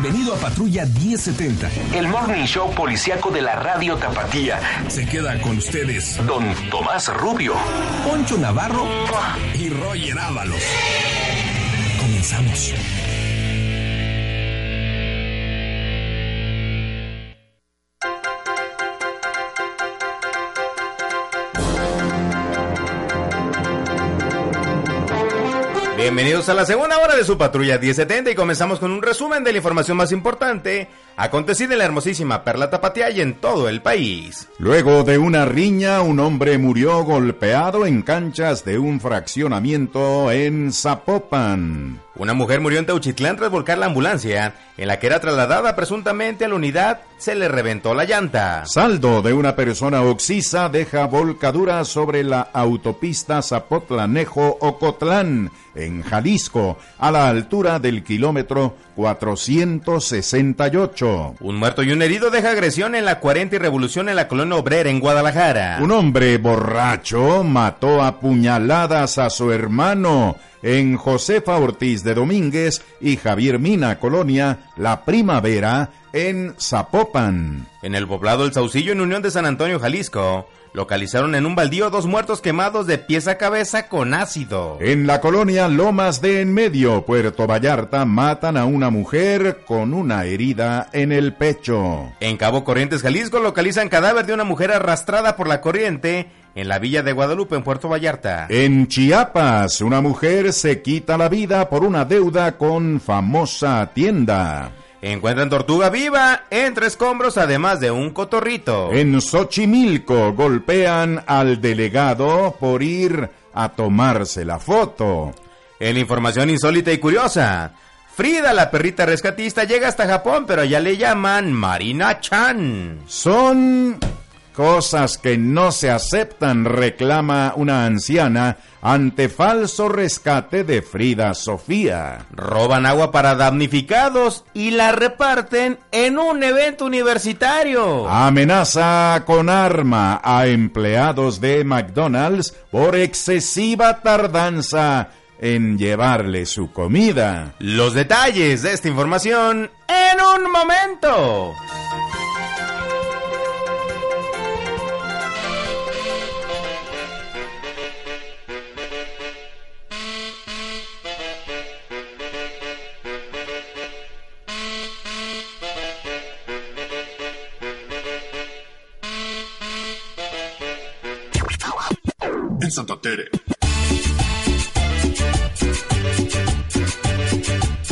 Bienvenido a Patrulla 1070. El morning show policiaco de la radio Tapatía. Se queda con ustedes Don Tomás Rubio, Poncho Navarro y Roger Ábalos. Comenzamos. Bienvenidos a la segunda hora de su patrulla 1070 y comenzamos con un resumen de la información más importante acontecida en la hermosísima Perla Tapatía y en todo el país. Luego de una riña, un hombre murió golpeado en canchas de un fraccionamiento en Zapopan. Una mujer murió en Teuchitlán tras volcar la ambulancia, en la que era trasladada presuntamente a la unidad, se le reventó la llanta. Saldo de una persona oxisa deja volcadura sobre la autopista Zapotlanejo-Ocotlán, en Jalisco, a la altura del kilómetro 468. Un muerto y un herido deja agresión en la 40 y revolución en la colonia obrera en Guadalajara. Un hombre borracho mató a puñaladas a su hermano en Josefa Ortiz de Domínguez y Javier Mina, colonia La Primavera, en Zapopan. En el poblado El Saucillo, en Unión de San Antonio, Jalisco, localizaron en un baldío dos muertos quemados de pies a cabeza con ácido. En la colonia Lomas de En Medio, Puerto Vallarta, matan a una mujer con una herida en el pecho. En Cabo Corrientes, Jalisco, localizan cadáver de una mujer arrastrada por la corriente en la villa de Guadalupe, en Puerto Vallarta. En Chiapas, una mujer se quita la vida por una deuda con famosa tienda. Encuentran tortuga viva entre escombros, además de un cotorrito. En Xochimilco golpean al delegado por ir a tomarse la foto. En información insólita y curiosa, Frida, la perrita rescatista, llega hasta Japón, pero ya le llaman Marina Chan. Son cosas que no se aceptan, reclama una anciana ante falso rescate de Frida Sofía. Roban agua para damnificados y la reparten en un evento universitario. Amenaza con arma a empleados de McDonald's por excesiva tardanza en llevarle su comida. Los detalles de esta información en un momento. Santa Tere.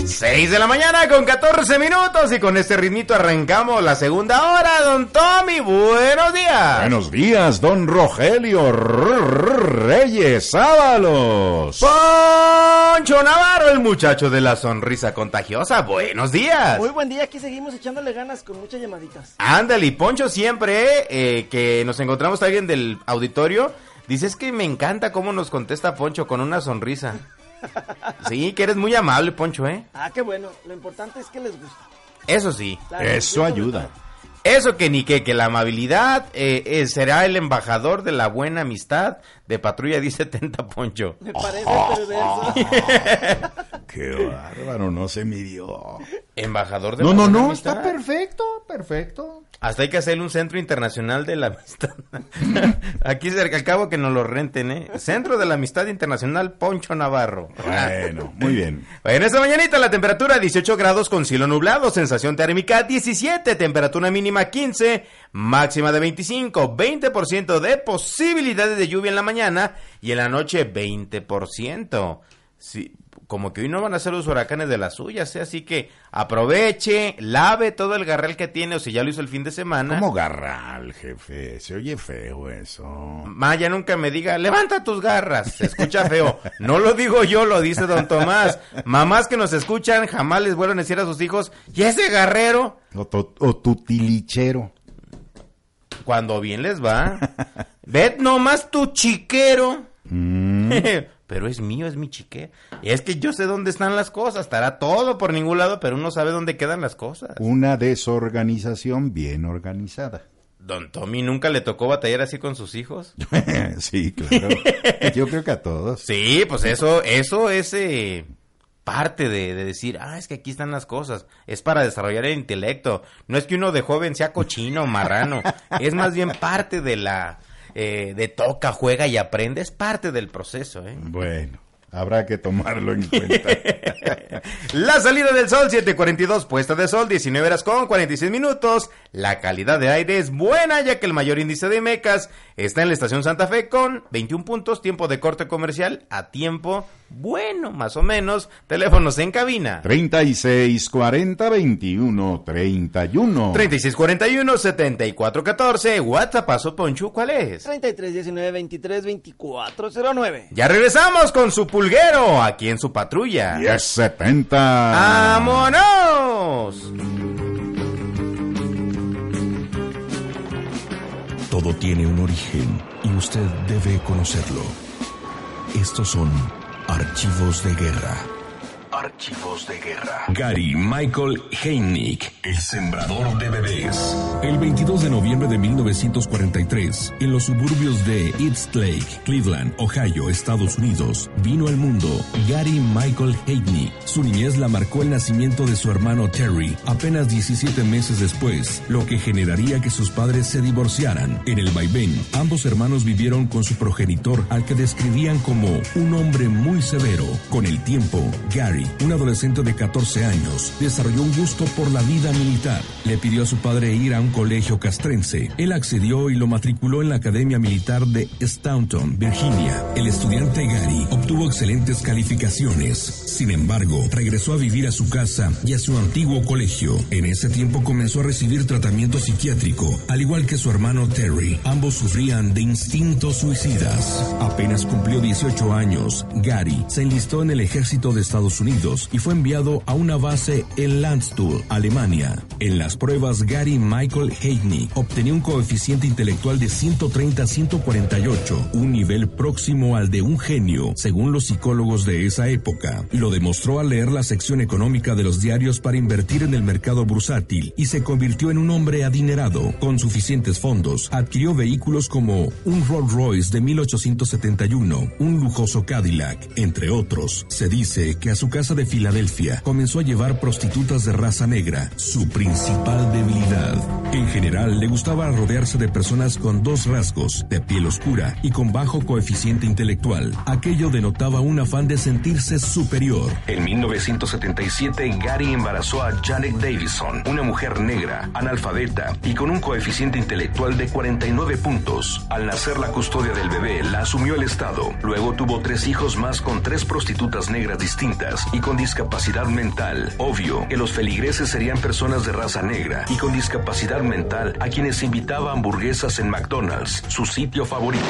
6 de la mañana con 14 minutos y con este ritmito arrancamos la segunda hora, don Tommy. Buenos días. Buenos días, don Rogelio Reyes Ábalos. Poncho Navarro, el muchacho de la sonrisa contagiosa. Buenos días. Muy buen día, aquí seguimos echándole ganas con muchas llamaditas. Ándale, y Poncho siempre eh, que nos encontramos a alguien del auditorio, dice es que me encanta cómo nos contesta Poncho con una sonrisa. Sí, que eres muy amable, Poncho, ¿eh? Ah, qué bueno. Lo importante es que les gusta. Eso sí. Claro, Eso ayuda. Eso que ni que, que la amabilidad eh, eh, será el embajador de la buena amistad de Patrulla 1070, Poncho. Me parece perverso. Qué bárbaro, no se midió. Embajador de No, la no, buena no, amistad. está perfecto, perfecto. Hasta hay que hacerle un centro internacional de la amistad. Aquí cerca, al cabo que nos lo renten, ¿eh? Centro de la Amistad Internacional Poncho Navarro. Bueno, muy bien. En esta mañanita la temperatura 18 grados con cielo nublado, sensación térmica 17, temperatura mínima 15, máxima de 25, 20% de posibilidades de lluvia en la mañana y en la noche 20%. Sí, como que hoy no van a ser los huracanes de las suyas, ¿eh? así que aproveche, lave todo el garral que tiene o si ya lo hizo el fin de semana. ¿Cómo garral, jefe? Se oye feo eso. Maya nunca me diga, levanta tus garras, se escucha feo. No lo digo yo, lo dice don Tomás. Mamás que nos escuchan jamás les vuelven a decir a sus hijos, ¿y ese garrero? O, tu- o tu tilichero. Cuando bien les va. Ved nomás tu chiquero. Mm. pero es mío, es mi chiquero. Es que yo sé dónde están las cosas, estará todo por ningún lado, pero uno sabe dónde quedan las cosas. Una desorganización bien organizada. Don Tommy nunca le tocó batallar así con sus hijos. sí, claro. Yo creo que a todos. Sí, pues eso, eso es eh, parte de, de decir, ah, es que aquí están las cosas. Es para desarrollar el intelecto. No es que uno de joven sea cochino o marrano. es más bien parte de la, eh, de toca, juega y aprende. Es parte del proceso, ¿eh? Bueno, habrá que tomarlo en cuenta. La salida del sol, 7.42, puesta de sol, 19 horas con 46 minutos. La calidad de aire es buena ya que el mayor índice de mecas está en la estación Santa Fe con 21 puntos, tiempo de corte comercial a tiempo bueno, más o menos. Teléfonos en cabina. 3640 21 31. 3641 7414. WhatsApp paso Ponchu, ¿cuál es? 33 19 23 24 09. Ya regresamos con su pulguero aquí en su patrulla. 1070. ¡Vámonos! Todo tiene un origen y usted debe conocerlo. Estos son archivos de guerra. Archivos de guerra. Gary Michael Heinick, el sembrador de bebés. El 22 de noviembre de 1943, en los suburbios de East Lake, Cleveland, Ohio, Estados Unidos, vino al mundo Gary Michael Heinick. Su niñez la marcó el nacimiento de su hermano Terry, apenas 17 meses después, lo que generaría que sus padres se divorciaran. En el vaivén, ambos hermanos vivieron con su progenitor, al que describían como un hombre muy severo. Con el tiempo, Gary un adolescente de 14 años, desarrolló un gusto por la vida militar. Le pidió a su padre ir a un colegio castrense. Él accedió y lo matriculó en la Academia Militar de Staunton, Virginia. El estudiante Gary obtuvo excelentes calificaciones. Sin embargo, regresó a vivir a su casa y a su antiguo colegio. En ese tiempo comenzó a recibir tratamiento psiquiátrico, al igual que su hermano Terry. Ambos sufrían de instintos suicidas. Apenas cumplió 18 años, Gary se enlistó en el ejército de Estados Unidos y fue enviado a una base en Landstuhl, Alemania. En las pruebas, Gary Michael Heidney obtenía un coeficiente intelectual de 130 a 148, un nivel próximo al de un genio, según los psicólogos de esa época. Lo demostró al leer la sección económica de los diarios para invertir en el mercado bursátil y se convirtió en un hombre adinerado. Con suficientes fondos, adquirió vehículos como un Rolls Royce de 1871, un lujoso Cadillac, entre otros. Se dice que a su casa de Filadelfia comenzó a llevar prostitutas de raza negra, su principal debilidad. En general, le gustaba rodearse de personas con dos rasgos, de piel oscura y con bajo coeficiente intelectual. Aquello denotaba un afán de sentirse superior. En 1977, Gary embarazó a Janet Davison, una mujer negra, analfabeta y con un coeficiente intelectual de 49 puntos. Al nacer la custodia del bebé, la asumió el Estado. Luego tuvo tres hijos más con tres prostitutas negras distintas y con discapacidad mental. Obvio que los feligreses serían personas de raza negra y con discapacidad mental a quienes invitaba hamburguesas en McDonald's, su sitio favorito.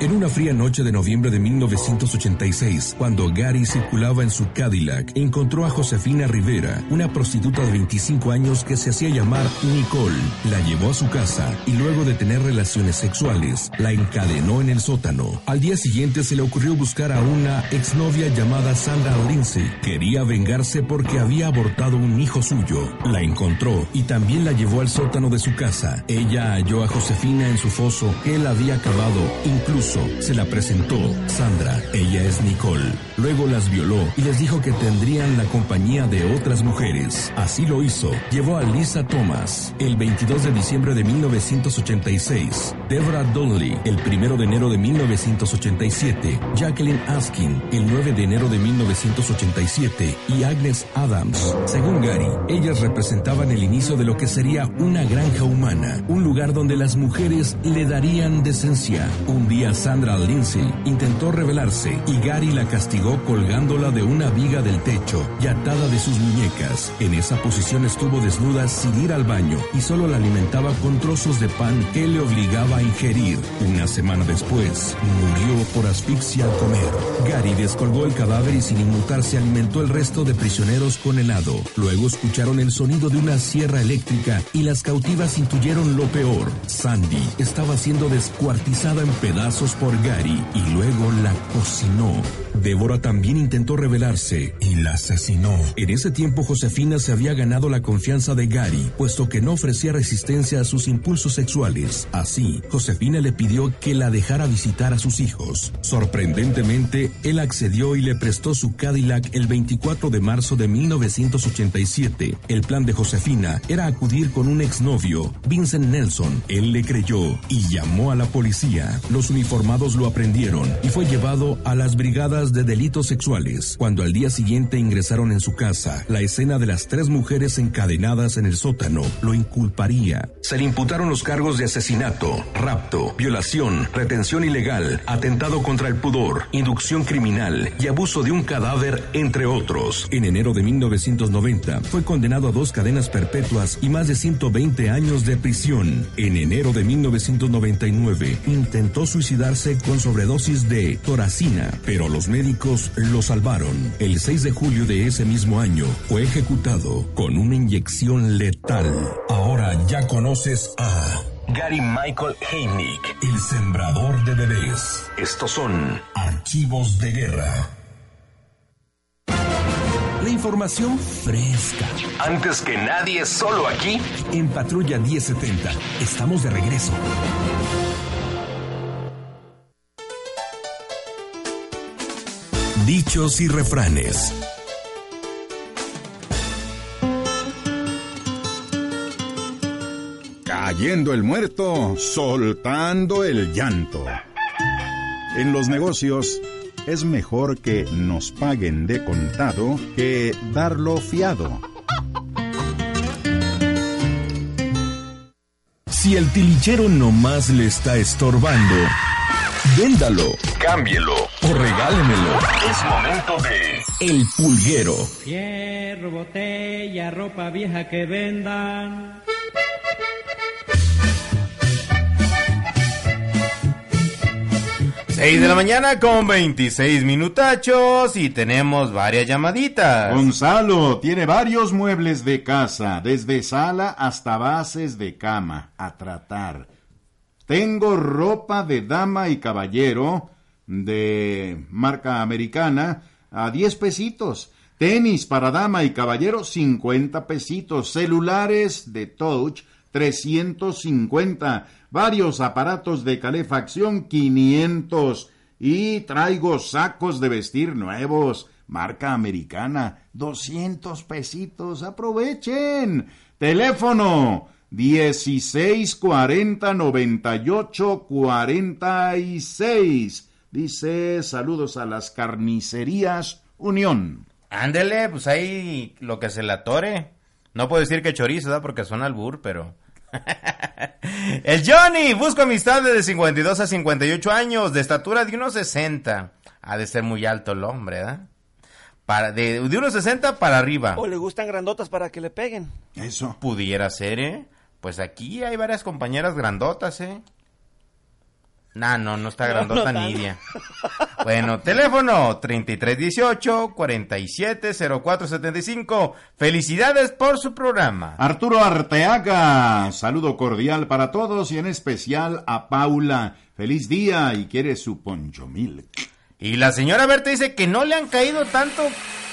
En una fría noche de noviembre de 1986, cuando Gary circulaba en su Cadillac, encontró a Josefina Rivera, una prostituta de 25 años que se hacía llamar Nicole. La llevó a su casa y luego de tener relaciones sexuales, la encadenó en el sótano. Al día siguiente se le ocurrió buscar a una exnovia llamada Sandra Lindsay. Quería vengarse porque había abortado un hijo suyo. La encontró y también la llevó al sótano de su casa. Ella halló a Josefina en su foso él había cavado. Incluso se la presentó. Sandra, ella es Nicole. Luego las violó y les dijo que tendrían la compañía de otras mujeres. Así lo hizo. Llevó a Lisa Thomas el 22 de diciembre de 1986. Deborah Donnelly el 1 de enero de 1987. Jacqueline Askin el 9 de enero de 1987 y Agnes Adams. Según Gary, ellas representaban el inicio de lo que sería una granja humana, un lugar donde las mujeres le darían decencia. Un día Sandra Lindsay intentó rebelarse y Gary la castigó colgándola de una viga del techo y atada de sus muñecas. En esa posición estuvo desnuda sin ir al baño y solo la alimentaba con trozos de pan que le obligaba a ingerir. Una semana después, murió por asfixia al comer. Gary descolgó el cadáver y sin inmutarse se alimentó el resto de prisioneros con helado. Luego escucharon el sonido de una sierra eléctrica y las cautivas intuyeron lo peor. Sandy estaba siendo descuartizada en pedazos por Gary y luego la cocinó. Débora también intentó rebelarse y la asesinó. En ese tiempo Josefina se había ganado la confianza de Gary, puesto que no ofrecía resistencia a sus impulsos sexuales. Así, Josefina le pidió que la dejara visitar a sus hijos. Sorprendentemente, él accedió y le prestó su Cadillac el 24 de marzo de 1987. El plan de Josefina era acudir con un exnovio, Vincent Nelson. Él le creyó y llamó a la policía. Los uniformados lo aprendieron y fue llevado a las brigadas de delitos sexuales cuando al día siguiente ingresaron en su casa. La escena de las tres mujeres encadenadas en el sótano lo inculparía. Se le imputaron los cargos de asesinato, rapto, violación, retención ilegal, atentado contra el pudor, inducción criminal y abuso de un cadáver, entre otros. En enero de 1990 fue condenado a dos cadenas perpetuas y más de 120 años de prisión. En enero de 1999 intentó suicidarse con sobredosis de toracina, pero los médicos lo salvaron. El 6 de julio de ese mismo año fue ejecutado con una inyección letal. Ahora ya conoces a Gary Michael Heinick. El sembrador de bebés. Estos son Archivos de guerra. La información fresca. Antes que nadie, solo aquí. En Patrulla 1070. Estamos de regreso. Dichos y refranes. Cayendo el muerto, soltando el llanto. En los negocios es mejor que nos paguen de contado que darlo fiado. Si el tilichero nomás le está estorbando, véndalo, cámbielo o regálemelo. Es momento de El pulguero. Fierro, botella, ropa vieja que vendan. Seis de la mañana con 26 minutachos y tenemos varias llamaditas. Gonzalo tiene varios muebles de casa, desde sala hasta bases de cama, a tratar. Tengo ropa de dama y caballero de marca americana a 10 pesitos. Tenis para dama y caballero 50 pesitos. Celulares de touch 350. Varios aparatos de calefacción 500. Y traigo sacos de vestir nuevos. Marca americana 200 pesitos. Aprovechen. Teléfono 1640 98 46. Dice saludos a las carnicerías Unión. Ándele, pues ahí lo que se le atore. No puedo decir que chorizo, ¿verdad? Porque suena albur, pero... El Johnny, busco amistad de 52 a 58 años, de estatura de unos 60. Ha de ser muy alto el hombre, ¿verdad? Para, de, de unos 60 para arriba. O le gustan grandotas para que le peguen. Eso. Pudiera ser, ¿eh? Pues aquí hay varias compañeras grandotas, ¿eh? Nah, no, no está No, grandota no Nidia. Bueno, teléfono 3318-470475. Felicidades por su programa. Arturo Arteaga, saludo cordial para todos y en especial a Paula. Feliz día y quiere su poncho milk. Y la señora Berta dice que no le han caído tanto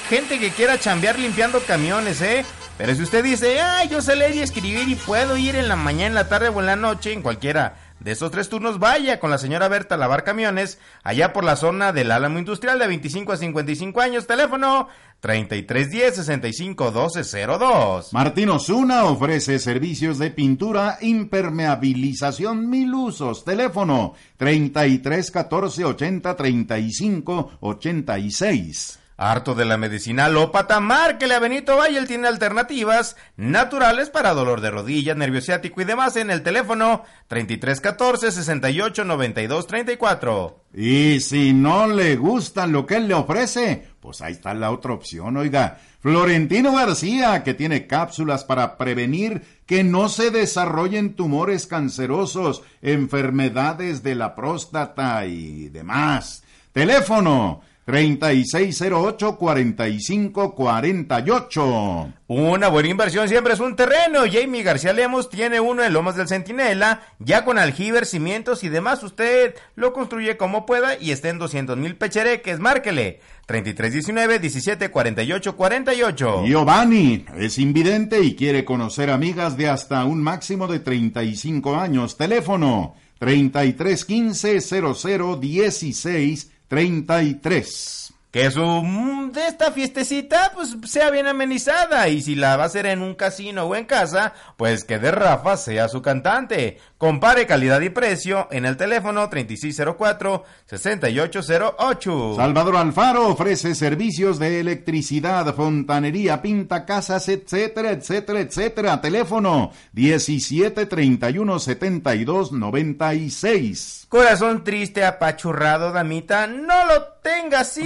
gente que quiera chambear limpiando camiones, ¿eh? Pero si usted dice, ah, yo sé leer y escribir y puedo ir en la mañana, en la tarde o en la noche, en cualquiera de esos tres turnos, vaya con la señora Berta a lavar camiones, allá por la zona del Álamo Industrial de 25 a 55 años, teléfono 3310-651202. Martín Osuna ofrece servicios de pintura, impermeabilización mil usos. Teléfono 33 14 80 35 86. Harto de la medicina alópata, márquele a Benito Valle, él tiene alternativas naturales para dolor de rodilla, nervio ciático y demás en el teléfono 3314 68 92 34. Y si no le gusta lo que él le ofrece, pues ahí está la otra opción, oiga. Florentino García, que tiene cápsulas para prevenir que no se desarrollen tumores cancerosos, enfermedades de la próstata y demás. Teléfono 3608-4548. Una buena inversión siempre es un terreno. Jamie García Lemos tiene uno en Lomas del Centinela, ya con aljiber, cimientos y demás. Usted lo construye como pueda y está en 200 mil pechereques. Márquele 3319-1748-48. Giovanni es invidente y quiere conocer amigas de hasta un máximo de 35 años. Teléfono 3315 0016 33. Que su mm, de esta fiestecita pues sea bien amenizada y si la va a hacer en un casino o en casa, pues que de Rafa sea su cantante. Compare calidad y precio en el teléfono 3604-6808. Salvador Alfaro ofrece servicios de electricidad, fontanería, pinta casas, etcétera, etcétera, etcétera. Teléfono 1731-7296. Corazón triste, apachurrado, damita, no lo tenga así,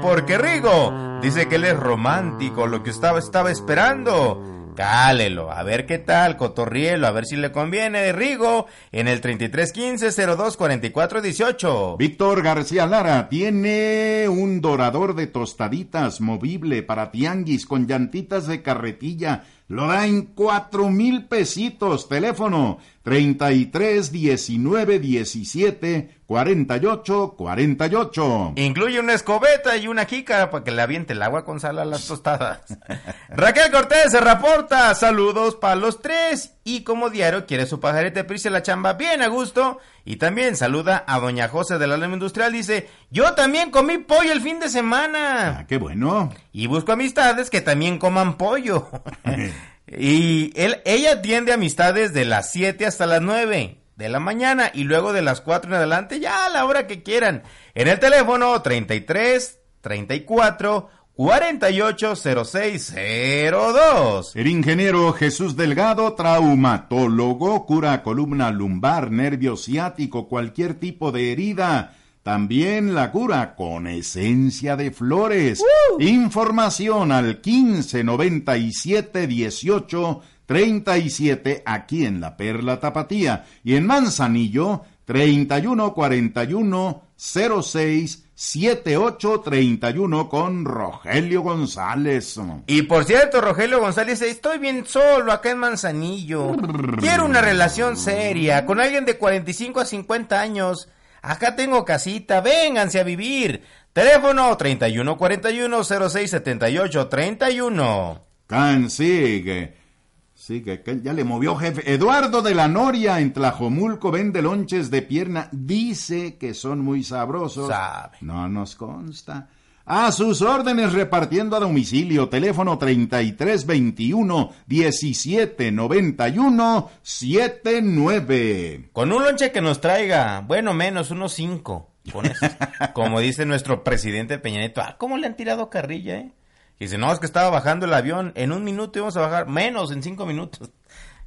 porque Rigo dice que él es romántico, lo que estaba, estaba esperando. Cálelo, a ver qué tal, cotorrielo, a ver si le conviene, Rigo, en el 3315-024418. Víctor García Lara tiene un dorador de tostaditas movible para tianguis con llantitas de carretilla. Lo da en cuatro mil pesitos. Teléfono 33 19 17 48 48. Incluye una escobeta y una jícara para que le aviente el agua con sal a las tostadas. Raquel Cortés se reporta. Saludos para los tres. Y como diario quiere su pajarete prisa la chamba bien a gusto. Y también saluda a doña José de la Lema Industrial. Dice, yo también comí pollo el fin de semana. Ah, qué bueno. Y busco amistades que también coman pollo. y él, ella atiende amistades de las 7 hasta las 9 de la mañana y luego de las 4 en adelante ya a la hora que quieran. En el teléfono 33 34 480602. El ingeniero Jesús Delgado, traumatólogo, cura columna lumbar, nervio ciático, cualquier tipo de herida. También la cura con esencia de flores. Información al 1597 18 37 aquí en la Perla Tapatía y en Manzanillo 3141 06 7831 con Rogelio González. Y por cierto, Rogelio González, estoy bien solo acá en Manzanillo. Quiero una relación seria con alguien de 45 a 50 años. Acá tengo casita, vénganse a vivir. Teléfono 3141 06 78 31. Cansigue. Sí, que, que ya le movió jefe. Eduardo de la Noria en Tlajomulco vende lonches de pierna. Dice que son muy sabrosos. Sabe. No nos consta. A sus órdenes repartiendo a domicilio. Teléfono 3321 1791 79. Con un lonche que nos traiga, bueno, menos unos cinco. Con eso. Como dice nuestro presidente Peña Nieto. Ah, ¿cómo le han tirado carrilla, eh? Y dice, no, es que estaba bajando el avión. En un minuto íbamos a bajar, menos en cinco minutos.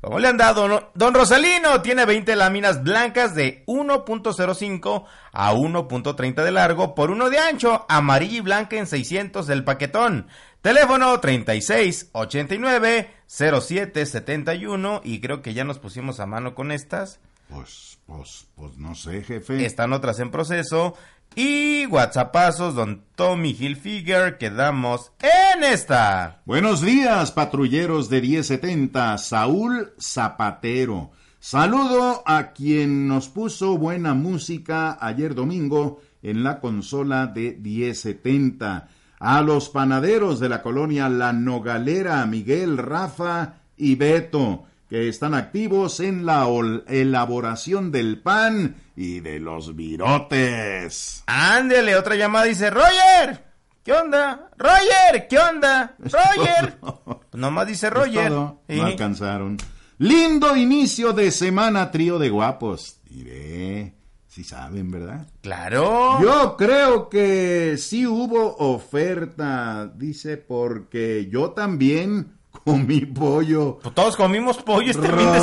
¿Cómo le han dado? no? Don Rosalino tiene 20 láminas blancas de 1.05 a 1.30 de largo por uno de ancho, amarilla y blanca en 600 del paquetón. Teléfono 36 89 07 71 y creo que ya nos pusimos a mano con estas. Pues, pues, pues no sé, jefe. Están otras en proceso. Y WhatsAppazos, don Tommy Hilfiger, quedamos en esta. Buenos días, patrulleros de 1070, Saúl Zapatero. Saludo a quien nos puso buena música ayer domingo en la consola de 1070. A los panaderos de la colonia La Nogalera, Miguel, Rafa y Beto, que están activos en la elaboración del pan y de los virotes. Ándele, otra llamada dice, Roger, ¿qué onda? Roger, ¿qué onda? Roger. Nomás dice Roger. No alcanzaron. Lindo inicio de semana, trío de guapos. Diré, si saben, ¿verdad? Claro. Yo creo que sí hubo oferta, dice, porque yo también comí pollo. Pues todos comimos pollo este fin de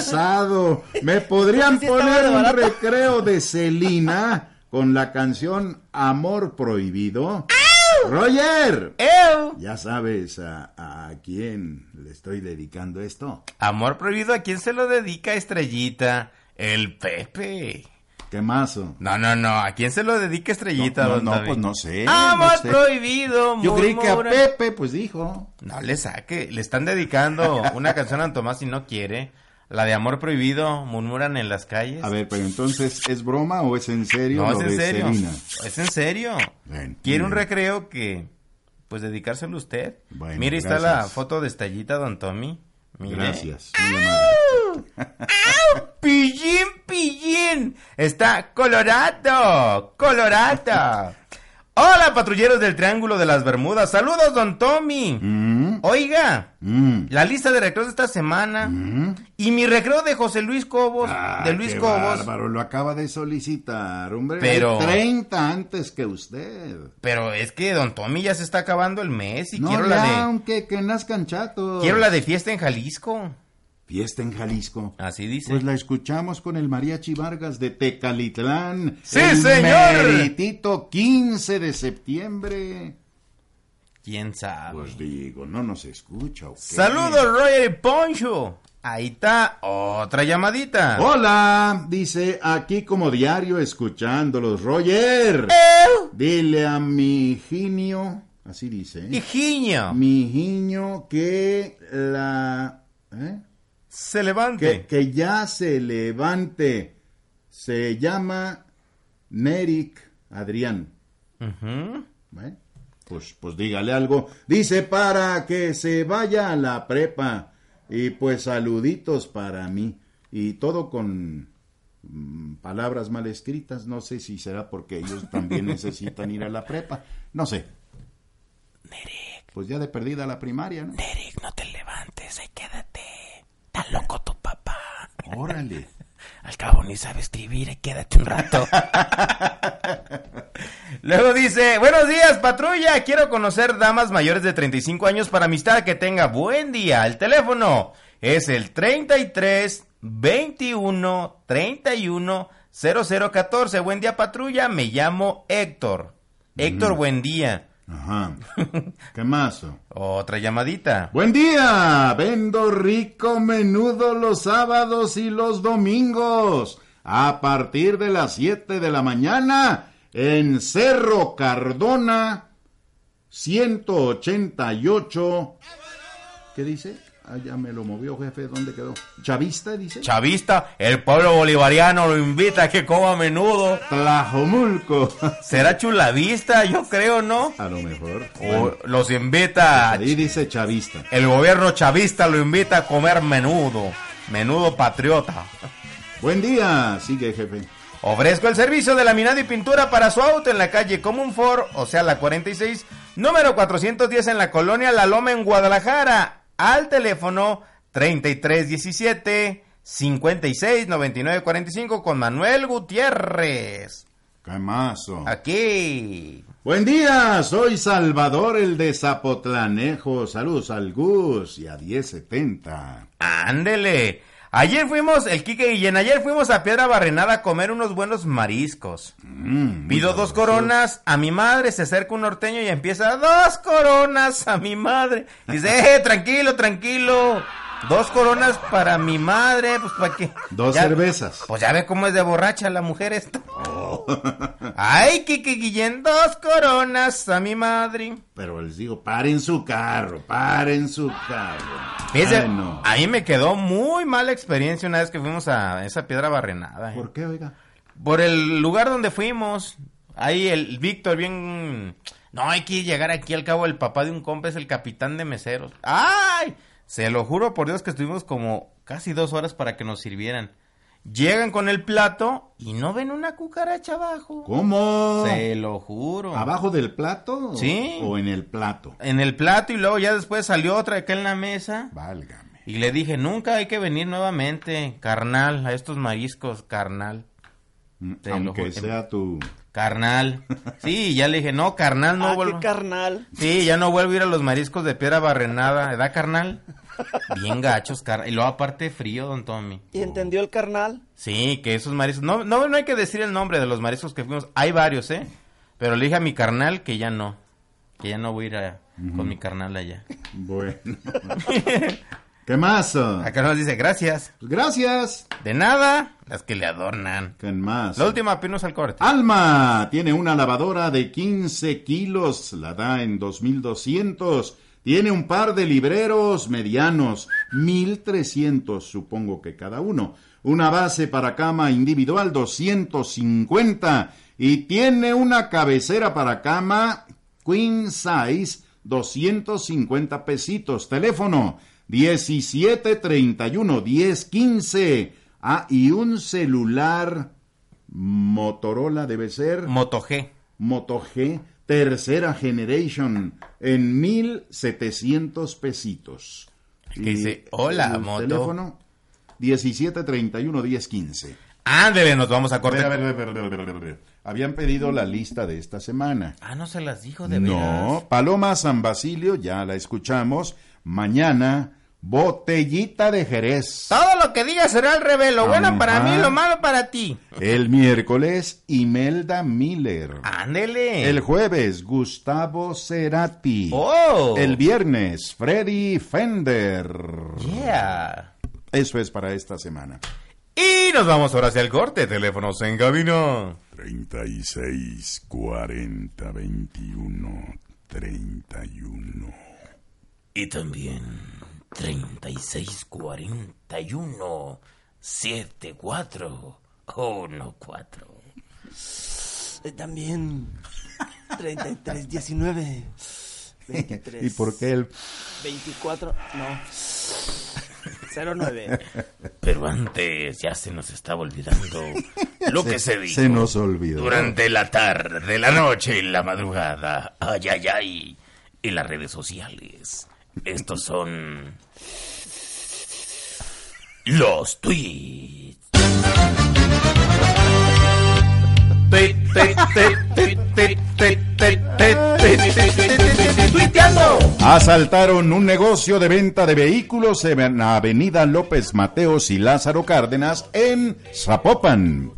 semana. ¿Me podrían Sí, poner un recreo de Celina con la canción Amor Prohibido? Roger. Ya sabes a, a quién le estoy dedicando esto. Amor prohibido, ¿a quién se lo dedica Estrellita? El Pepe. ¿Qué mazo? No, no, no, ¿a quién se lo dedica Estrellita? No, no, don no, David? pues no sé, Amor no sé. prohibido. Yo creí que a. Pepe, pues dijo. No le saque, le están dedicando una canción a Tomás y no quiere. La de Amor Prohibido, murmuran en las calles. A ver, pero entonces, ¿es broma o es en serio No, lo es en serio. Es en serio. Bueno, Quiere un bien. recreo que, pues, dedicárselo a usted. Bueno, Mire, está la foto de Estrellita, Don Tommy. Gracias, muy amable. Pillín, pillín. Está colorado, colorado. Hola, patrulleros del Triángulo de las Bermudas. Saludos, don Tommy. Mm. Oiga, la lista de recreos de esta semana y mi recreo de José Luis Cobos, Ah, de Luis qué Cobos. bárbaro, lo acaba de solicitar, hombre. Pero- Hay 30 antes que usted. Pero es que don Tommy ya se está acabando el mes y no, quiero ya, la de aunque que nazcan chatos. quiero la de fiesta en Jalisco. Fiesta en Jalisco. Así dice. Pues la escuchamos con el Mariachi Vargas de Tecalitlán. ¡Sí, el señor! meritito 15 de septiembre. ¿Quién sabe? Pues digo, no nos escucha. Saludos, Roger y Poncho. Ahí está otra llamadita. Hola, dice aquí como diario escuchándolos. Roger, dile a mi Higinio, así dice. ¿eh? Higinio. Mi Higinio que la... ¿eh? Se levante. Que, que ya se levante. Se llama Nerik Adrián. ¿eh? Pues, pues dígale algo. Dice para que se vaya a la prepa. Y pues saluditos para mí. Y todo con mm, palabras mal escritas. No sé si será porque ellos también necesitan ir a la prepa. No sé. Pues ya de perdida la primaria, ¿no? No te levantes, ahí quédate. Está loco tu papá. Órale. Al cabo ni sabe escribir, ahí quédate un rato. Luego dice, buenos días patrulla, quiero conocer damas mayores de 35 años para amistad que tenga buen día. El teléfono es el 33 21 31 0014. Buen día patrulla, me llamo Héctor. Héctor, Mm. buen día. Ajá. ¿Qué más? Otra llamadita. Buen día, vendo rico menudo los sábados y los domingos a partir de las 7 de la mañana en Cerro Cardona 188. ¿Qué dice? Ah, ya me lo movió, jefe. ¿Dónde quedó? ¿Chavista, dice? Chavista, el pueblo bolivariano lo invita a que coma a menudo. Tlajomulco. Será chulavista, yo creo, ¿no? A lo mejor. O los invita. Ahí dice chavista. El gobierno chavista lo invita a comer menudo. Menudo patriota. Buen día, sigue, jefe. Ofrezco el servicio de laminado y pintura para su auto en la calle Common Ford, o sea, la 46, número 410 en la colonia La Loma en Guadalajara. Al teléfono 3317 569945 con Manuel Gutiérrez. ¿Qué mazo? Aquí. Buen día, soy Salvador el de Zapotlanejo. Saludos al Gus y a 1070. Ándele. Ayer fuimos, el Kike Guillén, ayer fuimos a Piedra Barrenada a comer unos buenos mariscos. Mm, Pido dos coronas a mi madre, se acerca un norteño y empieza, dos coronas a mi madre. Dice, eh, tranquilo, tranquilo. Dos coronas para mi madre, pues para qué. Dos Ya- cervezas. Pues ya ve cómo es de borracha la mujer esta. Ay, Kike Guillén, dos coronas a mi madre. Pero les digo, paren su carro, paren su carro. Fíjese, Ay, no. a mí me quedó muy mala experiencia una vez que fuimos a esa piedra barrenada. ¿eh? ¿Por qué, oiga? Por el lugar donde fuimos. Ahí el Víctor bien... No, hay que llegar aquí al cabo. El papá de un compa es el capitán de meseros. ¡Ay! Se lo juro por Dios que estuvimos como casi dos horas para que nos sirvieran. Llegan con el plato y no ven una cucaracha abajo. ¿Cómo? Se lo juro. ¿Abajo del plato? Sí. ¿O en el plato? En el plato y luego ya después salió otra acá en la mesa. Válgame. Y le dije, nunca hay que venir nuevamente, carnal, a estos mariscos, carnal. Te lo Aunque sea tu... Carnal. Sí, ya le dije, no, carnal, no Ah, vuelvo. qué carnal. Sí, ya no vuelvo a ir a los mariscos de piedra barrenada. ¿Edad, carnal? Bien gachos, carnal. Y luego aparte frío, don Tommy. ¿Y entendió el carnal? Sí, que esos mariscos... No, no, no hay que decir el nombre de los mariscos que fuimos. Hay varios, ¿eh? Pero le dije a mi carnal que ya no. Que ya no voy a ir a- con mi carnal allá. Bueno. ¿Qué más? Acá nos dice, gracias. Gracias. De nada, las que le adornan. ¿Qué más? La última pinos al corte. Alma tiene una lavadora de 15 kilos, la da en 2200. Tiene un par de libreros medianos, 1300 supongo que cada uno. Una base para cama individual, 250. Y tiene una cabecera para cama queen size, 250 pesitos. Teléfono 1731 1015. Ah, y un celular Motorola debe ser. Moto G. Moto G tercera generation en 1700 pesitos. Que dice, "Hola, el moto". Teléfono 1731 1015. Ándele, nos vamos a ver, ver, ver, ver. Habían pedido la lista de esta semana. Ah, no se las dijo de veras. No, Paloma San Basilio, ya la escuchamos. Mañana, botellita de Jerez. Todo lo que diga será el revelo. Bueno para mí, lo malo para ti. El miércoles, Imelda Miller. Ándele. El jueves, Gustavo Cerati. Oh. El viernes, Freddy Fender. Yeah. Eso es para esta semana. Y nos vamos ahora hacia el corte. Teléfonos en cabina. 36 40 21 31. Y también 3641 74 14. Eh, También 33, 19, 23. ¿Y por qué el...? 24, no. 09. Pero antes ya se nos estaba olvidando lo Se- que se dijo. se nos olvidó. Durante la tarde, la noche y la madrugada. Ay, ay, ay. Y las redes sociales. Estos son. Los tweets. ¡Tuiteando! Asaltaron un negocio de venta de vehículos en la avenida López Mateos y Lázaro Cárdenas en Zapopan.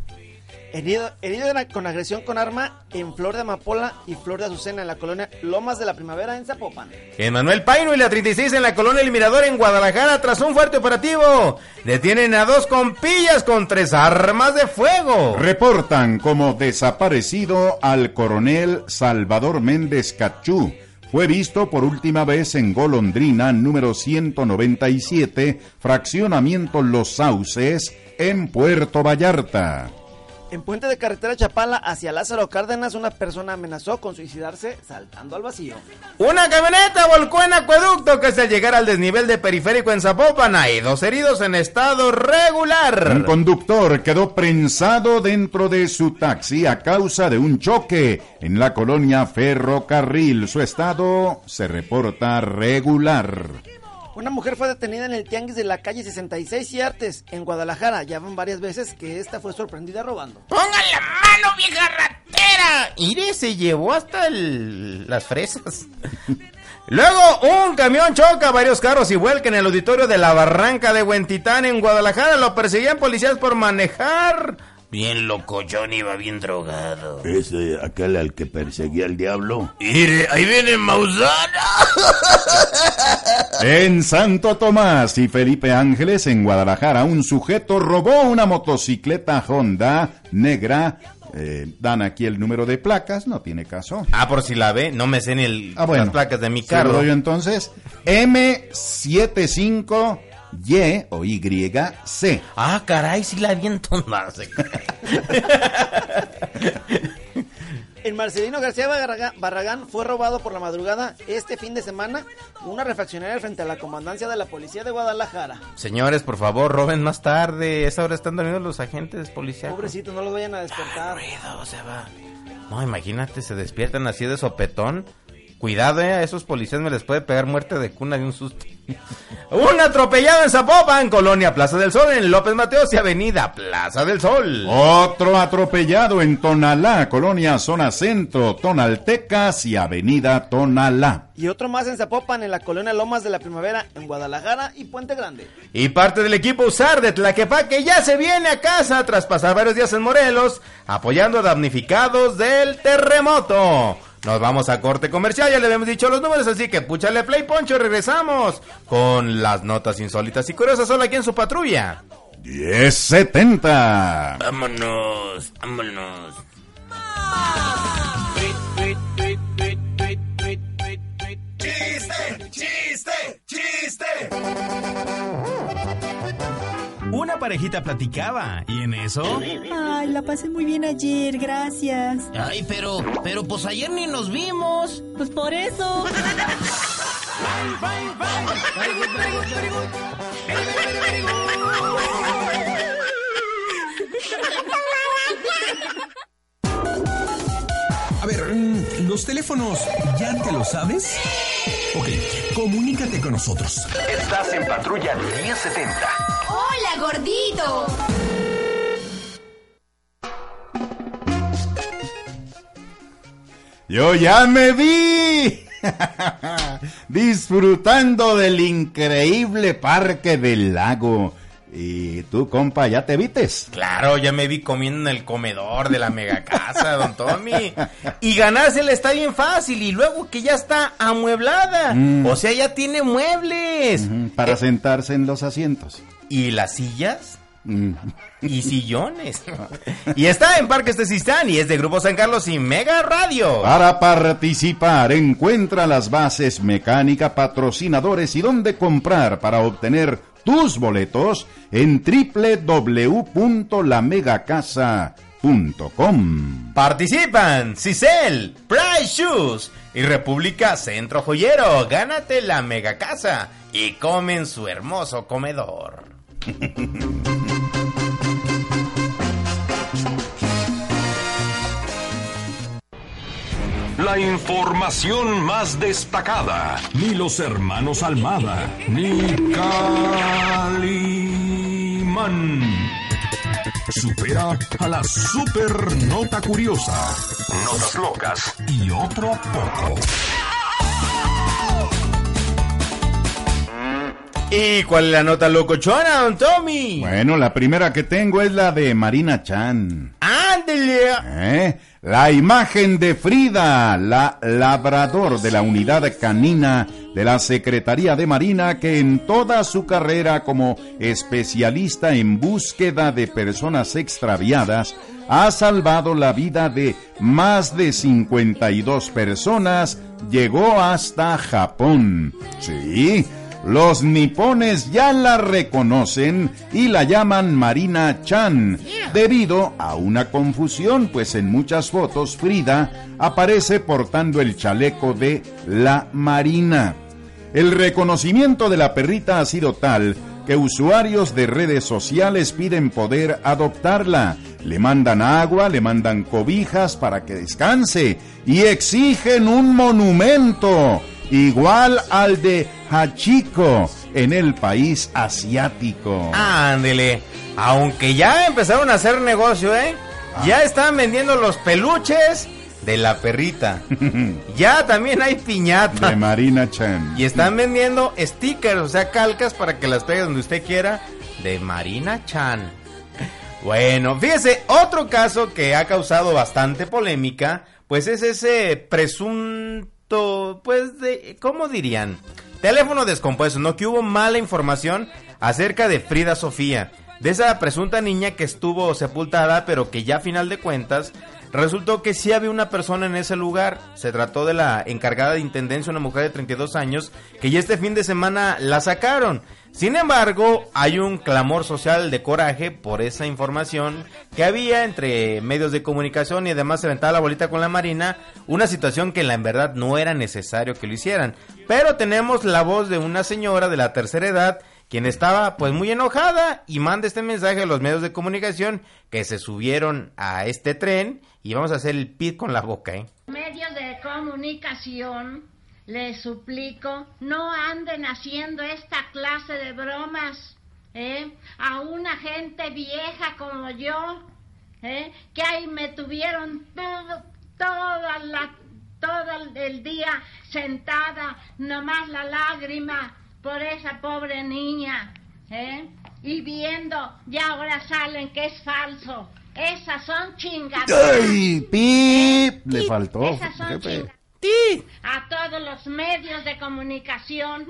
Herido, herido en- con agresión con arma en Flor de Amapola y Flor de Azucena en la colonia Lomas de la Primavera en Zapopan. En Manuel Paino y la 36 en la colonia El Mirador en Guadalajara tras un fuerte operativo. Detienen a dos compillas con tres armas de fuego. Reportan como desaparecido al coronel Salvador Méndez Cachú. Fue visto por última vez en Golondrina número 197, fraccionamiento Los Sauces, en Puerto Vallarta. En puente de carretera Chapala hacia Lázaro Cárdenas, una persona amenazó con suicidarse saltando al vacío. Una camioneta volcó en acueducto que al llegar al desnivel de periférico en Zapopan hay dos heridos en estado Un regular. conductor quedó prensado dentro de su taxi a causa de un choque en la colonia Ferrocarril. Su estado se reporta regular. Una mujer fue detenida en el tianguis de la calle 66 y Artes, en Guadalajara. Ya van varias veces que esta fue sorprendida robando. ¡Pongan la mano, vieja ratera! Ire se llevó hasta el- las fresas. Luego, un camión choca varios carros y vuelca en el auditorio de la Barranca de Huentitán en Guadalajara. Lo perseguían policías por manejar. Bien loco, John iba bien drogado. Ese, aquel al que perseguía al diablo. ¡Ire! ¡Ahí viene Mausana! En Santo Tomás y Felipe Ángeles, en Guadalajara, un sujeto robó una motocicleta Honda negra eh, dan aquí el número de placas, no tiene caso. Ah, por si la ve, no me sé ni el, ah, las placas de mi carro. Lo entonces. M75 y o Y c. Ah, caray, si la vi entonarse. Eh. En Marcelino García Barragán fue robado por la madrugada este fin de semana una refaccionaria frente a la comandancia de la policía de Guadalajara. Señores, por favor, roben más tarde. Esa hora están dormidos los agentes policiales. Pobrecito, no los vayan a despertar. Se. No, imagínate, se despiertan así de sopetón. Cuidado, eh, a esos policías me les puede pegar muerte de cuna de un susto. un atropellado en Zapopan, Colonia Plaza del Sol, en López Mateos y Avenida Plaza del Sol. Otro atropellado en Tonalá, Colonia Zona Centro, Tonaltecas y Avenida Tonalá. Y otro más en Zapopan, en la colonia Lomas de la Primavera, en Guadalajara y Puente Grande. Y parte del equipo USAR de Tlaquepaque ya se viene a casa tras pasar varios días en Morelos, apoyando a damnificados del terremoto. Nos vamos a corte comercial, ya le habíamos dicho los números, así que púchale play, Poncho, y regresamos con las notas insólitas y curiosas solo aquí en su patrulla. 1070. Vámonos, vámonos. ¡Chiste! ¡Chiste! ¡Chiste! Parejita platicaba y en eso... Ay, la pasé muy bien ayer, gracias. Ay, pero, pero pues ayer ni nos vimos. Pues por eso. A ver, mm, los los teléfonos, ¿ya te lo sabes? Ok, comunícate con nosotros. Estás en Patrulla 1070. ¡Hola, gordito! Yo ya me vi disfrutando del increíble parque del lago. ¿Y tú, compa, ya te vites? Claro, ya me vi comiendo en el comedor de la mega casa, don Tommy. Y ganársela está bien fácil. Y luego que ya está amueblada. Mm. O sea, ya tiene muebles. Para Eh, sentarse en los asientos. ¿Y las sillas? Mm. Y sillones. y está en Parques Tezistán y es de Grupo San Carlos y Mega Radio. Para participar, encuentra las bases mecánica, patrocinadores y dónde comprar para obtener tus boletos en www.lamegacasa.com. Participan Cicel, Price Shoes y República Centro Joyero. Gánate la mega casa y comen su hermoso comedor. La información más destacada. Ni los hermanos Almada, ni Calimán. Supera a la super nota curiosa. Notas locas. Y otro poco. ¿Y cuál es la nota locochona, don Tommy? Bueno, la primera que tengo es la de Marina Chan. ¡Ándele! ¿Eh? La imagen de Frida, la labrador de la unidad canina de la Secretaría de Marina que en toda su carrera como especialista en búsqueda de personas extraviadas ha salvado la vida de más de 52 personas, llegó hasta Japón. Sí, los nipones ya la reconocen y la llaman Marina Chan, debido a una confusión, pues en muchas fotos Frida aparece portando el chaleco de la Marina. El reconocimiento de la perrita ha sido tal que usuarios de redes sociales piden poder adoptarla. Le mandan agua, le mandan cobijas para que descanse y exigen un monumento igual al de Hachiko en el país asiático. Ándele. Aunque ya empezaron a hacer negocio, ¿eh? Ya están vendiendo los peluches de la perrita. ya también hay piñata. De Marina Chan. Y están vendiendo stickers, o sea, calcas para que las pegue donde usted quiera de Marina Chan. Bueno, fíjese, otro caso que ha causado bastante polémica, pues es ese presunto, pues de, ¿cómo dirían? Teléfono descompuesto, ¿no? Que hubo mala información acerca de Frida Sofía, de esa presunta niña que estuvo sepultada, pero que ya a final de cuentas resultó que sí había una persona en ese lugar. Se trató de la encargada de intendencia, una mujer de 32 años, que ya este fin de semana la sacaron. Sin embargo, hay un clamor social de coraje por esa información que había entre medios de comunicación y además se aventaba la bolita con la Marina, una situación que en verdad no era necesario que lo hicieran. Pero tenemos la voz de una señora de la tercera edad quien estaba pues muy enojada y manda este mensaje a los medios de comunicación que se subieron a este tren y vamos a hacer el pit con la boca, ¿eh? medios de comunicación, les suplico, no anden haciendo esta clase de bromas, ¿eh? A una gente vieja como yo, ¿eh? Que ahí me tuvieron todo, toda la, todo el- día sentada, nomás la lágrima por esa pobre niña, ¿eh? Y viendo, y ahora salen que es falso. Esas son chingaderas. ¡Ay! ¡Pip! Le faltó. Esas son A todos los medios de comunicación,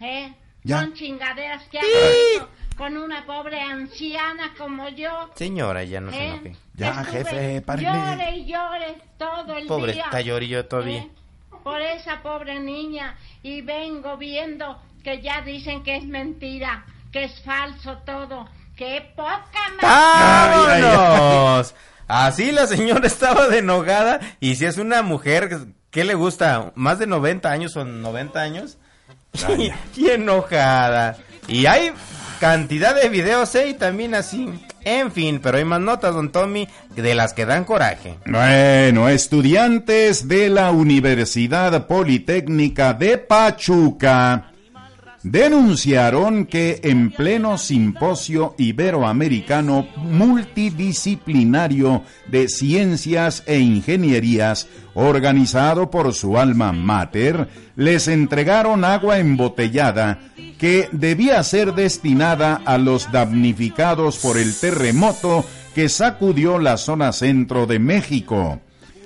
¿eh? Ya. Son chingaderas que han hecho con una pobre anciana como yo. Señora, ya no se ¿eh? enoje. Ya, Estuve jefe, párele. Llore y llore todo el Pobre, día. está llorillo todavía. ¿eh? Por esa pobre niña. Y vengo viendo que ya dicen que es mentira, que es falso todo. ¡Qué poca madre! ¡Vámonos! Así la señora estaba de enojada y si es una mujer, ¿qué le gusta? ¿Más de 90 años o 90 años? Y, y enojada. Y hay cantidad de videos, ¿eh? Y también así. En fin, pero hay más notas, don Tommy, de las que dan coraje. Bueno, estudiantes de la Universidad Politécnica de Pachuca denunciaron que en pleno simposio iberoamericano multidisciplinario de ciencias e ingenierías organizado por su alma mater, les entregaron agua embotellada que debía ser destinada a los damnificados por el terremoto que sacudió la zona centro de México.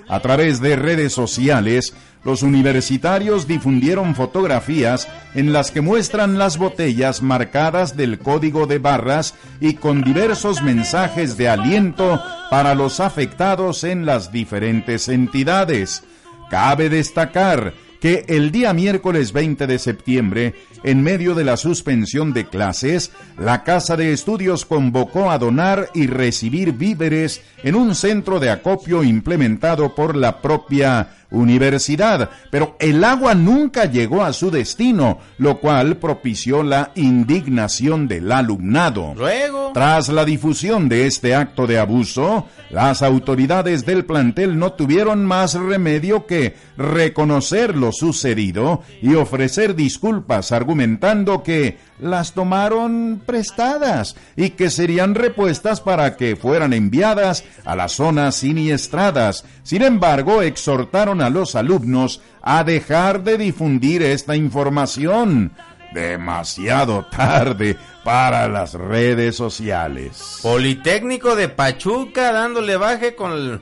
A través de redes sociales, los universitarios difundieron fotografías en las que muestran las botellas marcadas del código de barras y con diversos mensajes de aliento para los afectados en las diferentes entidades. Cabe destacar que el día miércoles 20 de septiembre, en medio de la suspensión de clases, la Casa de Estudios convocó a donar y recibir víveres en un centro de acopio implementado por la propia universidad, pero el agua nunca llegó a su destino, lo cual propició la indignación del alumnado. Luego, Tras la difusión de este acto de abuso, las autoridades del plantel no tuvieron más remedio que reconocer lo sucedido y ofrecer disculpas argumentando que las tomaron prestadas y que serían repuestas para que fueran enviadas a las zonas siniestradas. Sin embargo, exhortaron a los alumnos a dejar de difundir esta información. Demasiado tarde para las redes sociales. Politécnico de Pachuca dándole baje con el,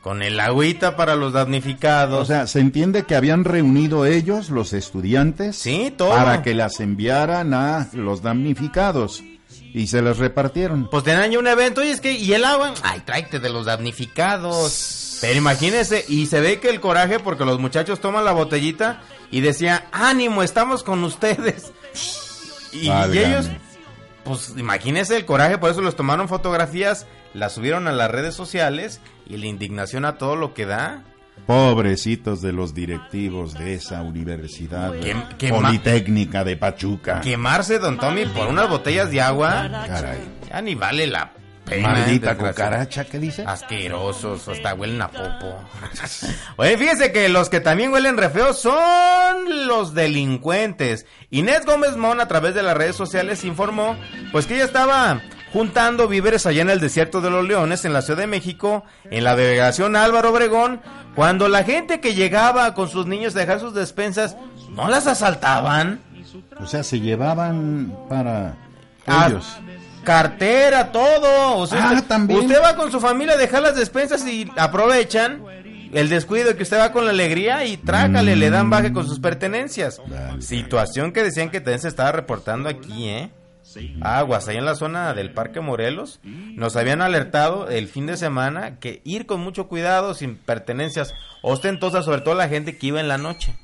con el agüita para los damnificados. O sea, se entiende que habían reunido ellos, los estudiantes, Sí, todo. para que las enviaran a los damnificados y se las repartieron. Pues tenían un evento y es que, ¿y el agua? Ay, tráete de los damnificados. Pero imagínese, y se ve que el coraje, porque los muchachos toman la botellita y decía, ánimo, estamos con ustedes. Y, ellos, pues imagínese el coraje, por eso los tomaron fotografías, las subieron a las redes sociales y la indignación a todo lo que da. Pobrecitos de los directivos de esa universidad politécnica de Pachuca. Quemarse, don Tommy, por unas botellas de agua, Caray. ya ni vale la. Maldita cucaracha, ¿qué dice? Asquerosos, hasta huelen a popo. Oye, fíjese que los que también huelen re feo son los delincuentes. Inés Gómez Mon a través de las redes sociales informó pues que ella estaba juntando víveres allá en el desierto de los leones en la Ciudad de México, en la delegación Álvaro Obregón, cuando la gente que llegaba con sus niños a dejar sus despensas, ¿no las asaltaban? O sea, se llevaban para Ah, ellos. Cartera, todo. O sea, Ah, usted, también. usted va con su familia a dejar las despensas y aprovechan el descuido que usted va con la alegría y trácale, le dan baje con sus pertenencias. Situación que decían que también se estaba reportando aquí, ¿eh? Aguas, ahí en la zona del Parque Morelos, nos habían alertado el fin de semana que ir con mucho cuidado, sin pertenencias ostentosas, sobre todo la gente que iba en la noche.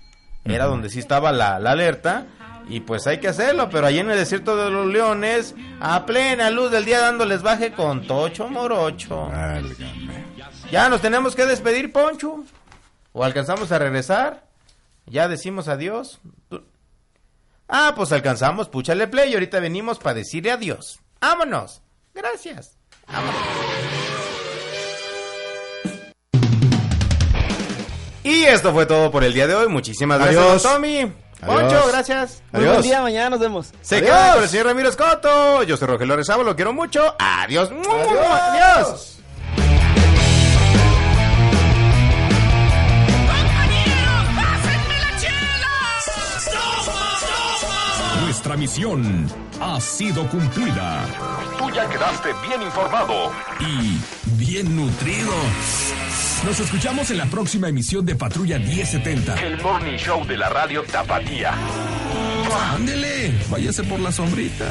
Era donde sí estaba la, la alerta. Y pues hay que hacerlo, pero allí en el desierto de los leones, a plena luz del día dándoles baje con tocho morocho. Ya nos tenemos que despedir, Poncho. ¿O alcanzamos a regresar? ¿Ya decimos adiós? Ah, pues alcanzamos, púchale play y ahorita venimos para decirle adiós. ¡Vámonos! Gracias. Vámonos. Y esto fue todo por el día de hoy. Muchísimas gracias, Adiós. Tommy. Adiós. Poncho, gracias. Muy buen día, mañana nos vemos. Se Adiós. queda con el señor Ramiro Escoto. Yo soy Rogelio Rezabo, lo quiero mucho. Adiós. Adiós. Nuestra misión ha sido cumplida. Tú ya quedaste bien informado. Y bien nutrido. Nos escuchamos en la próxima emisión de Patrulla 1070. El Morning Show de la radio Tapatía. Ándele, váyase por la sombrita.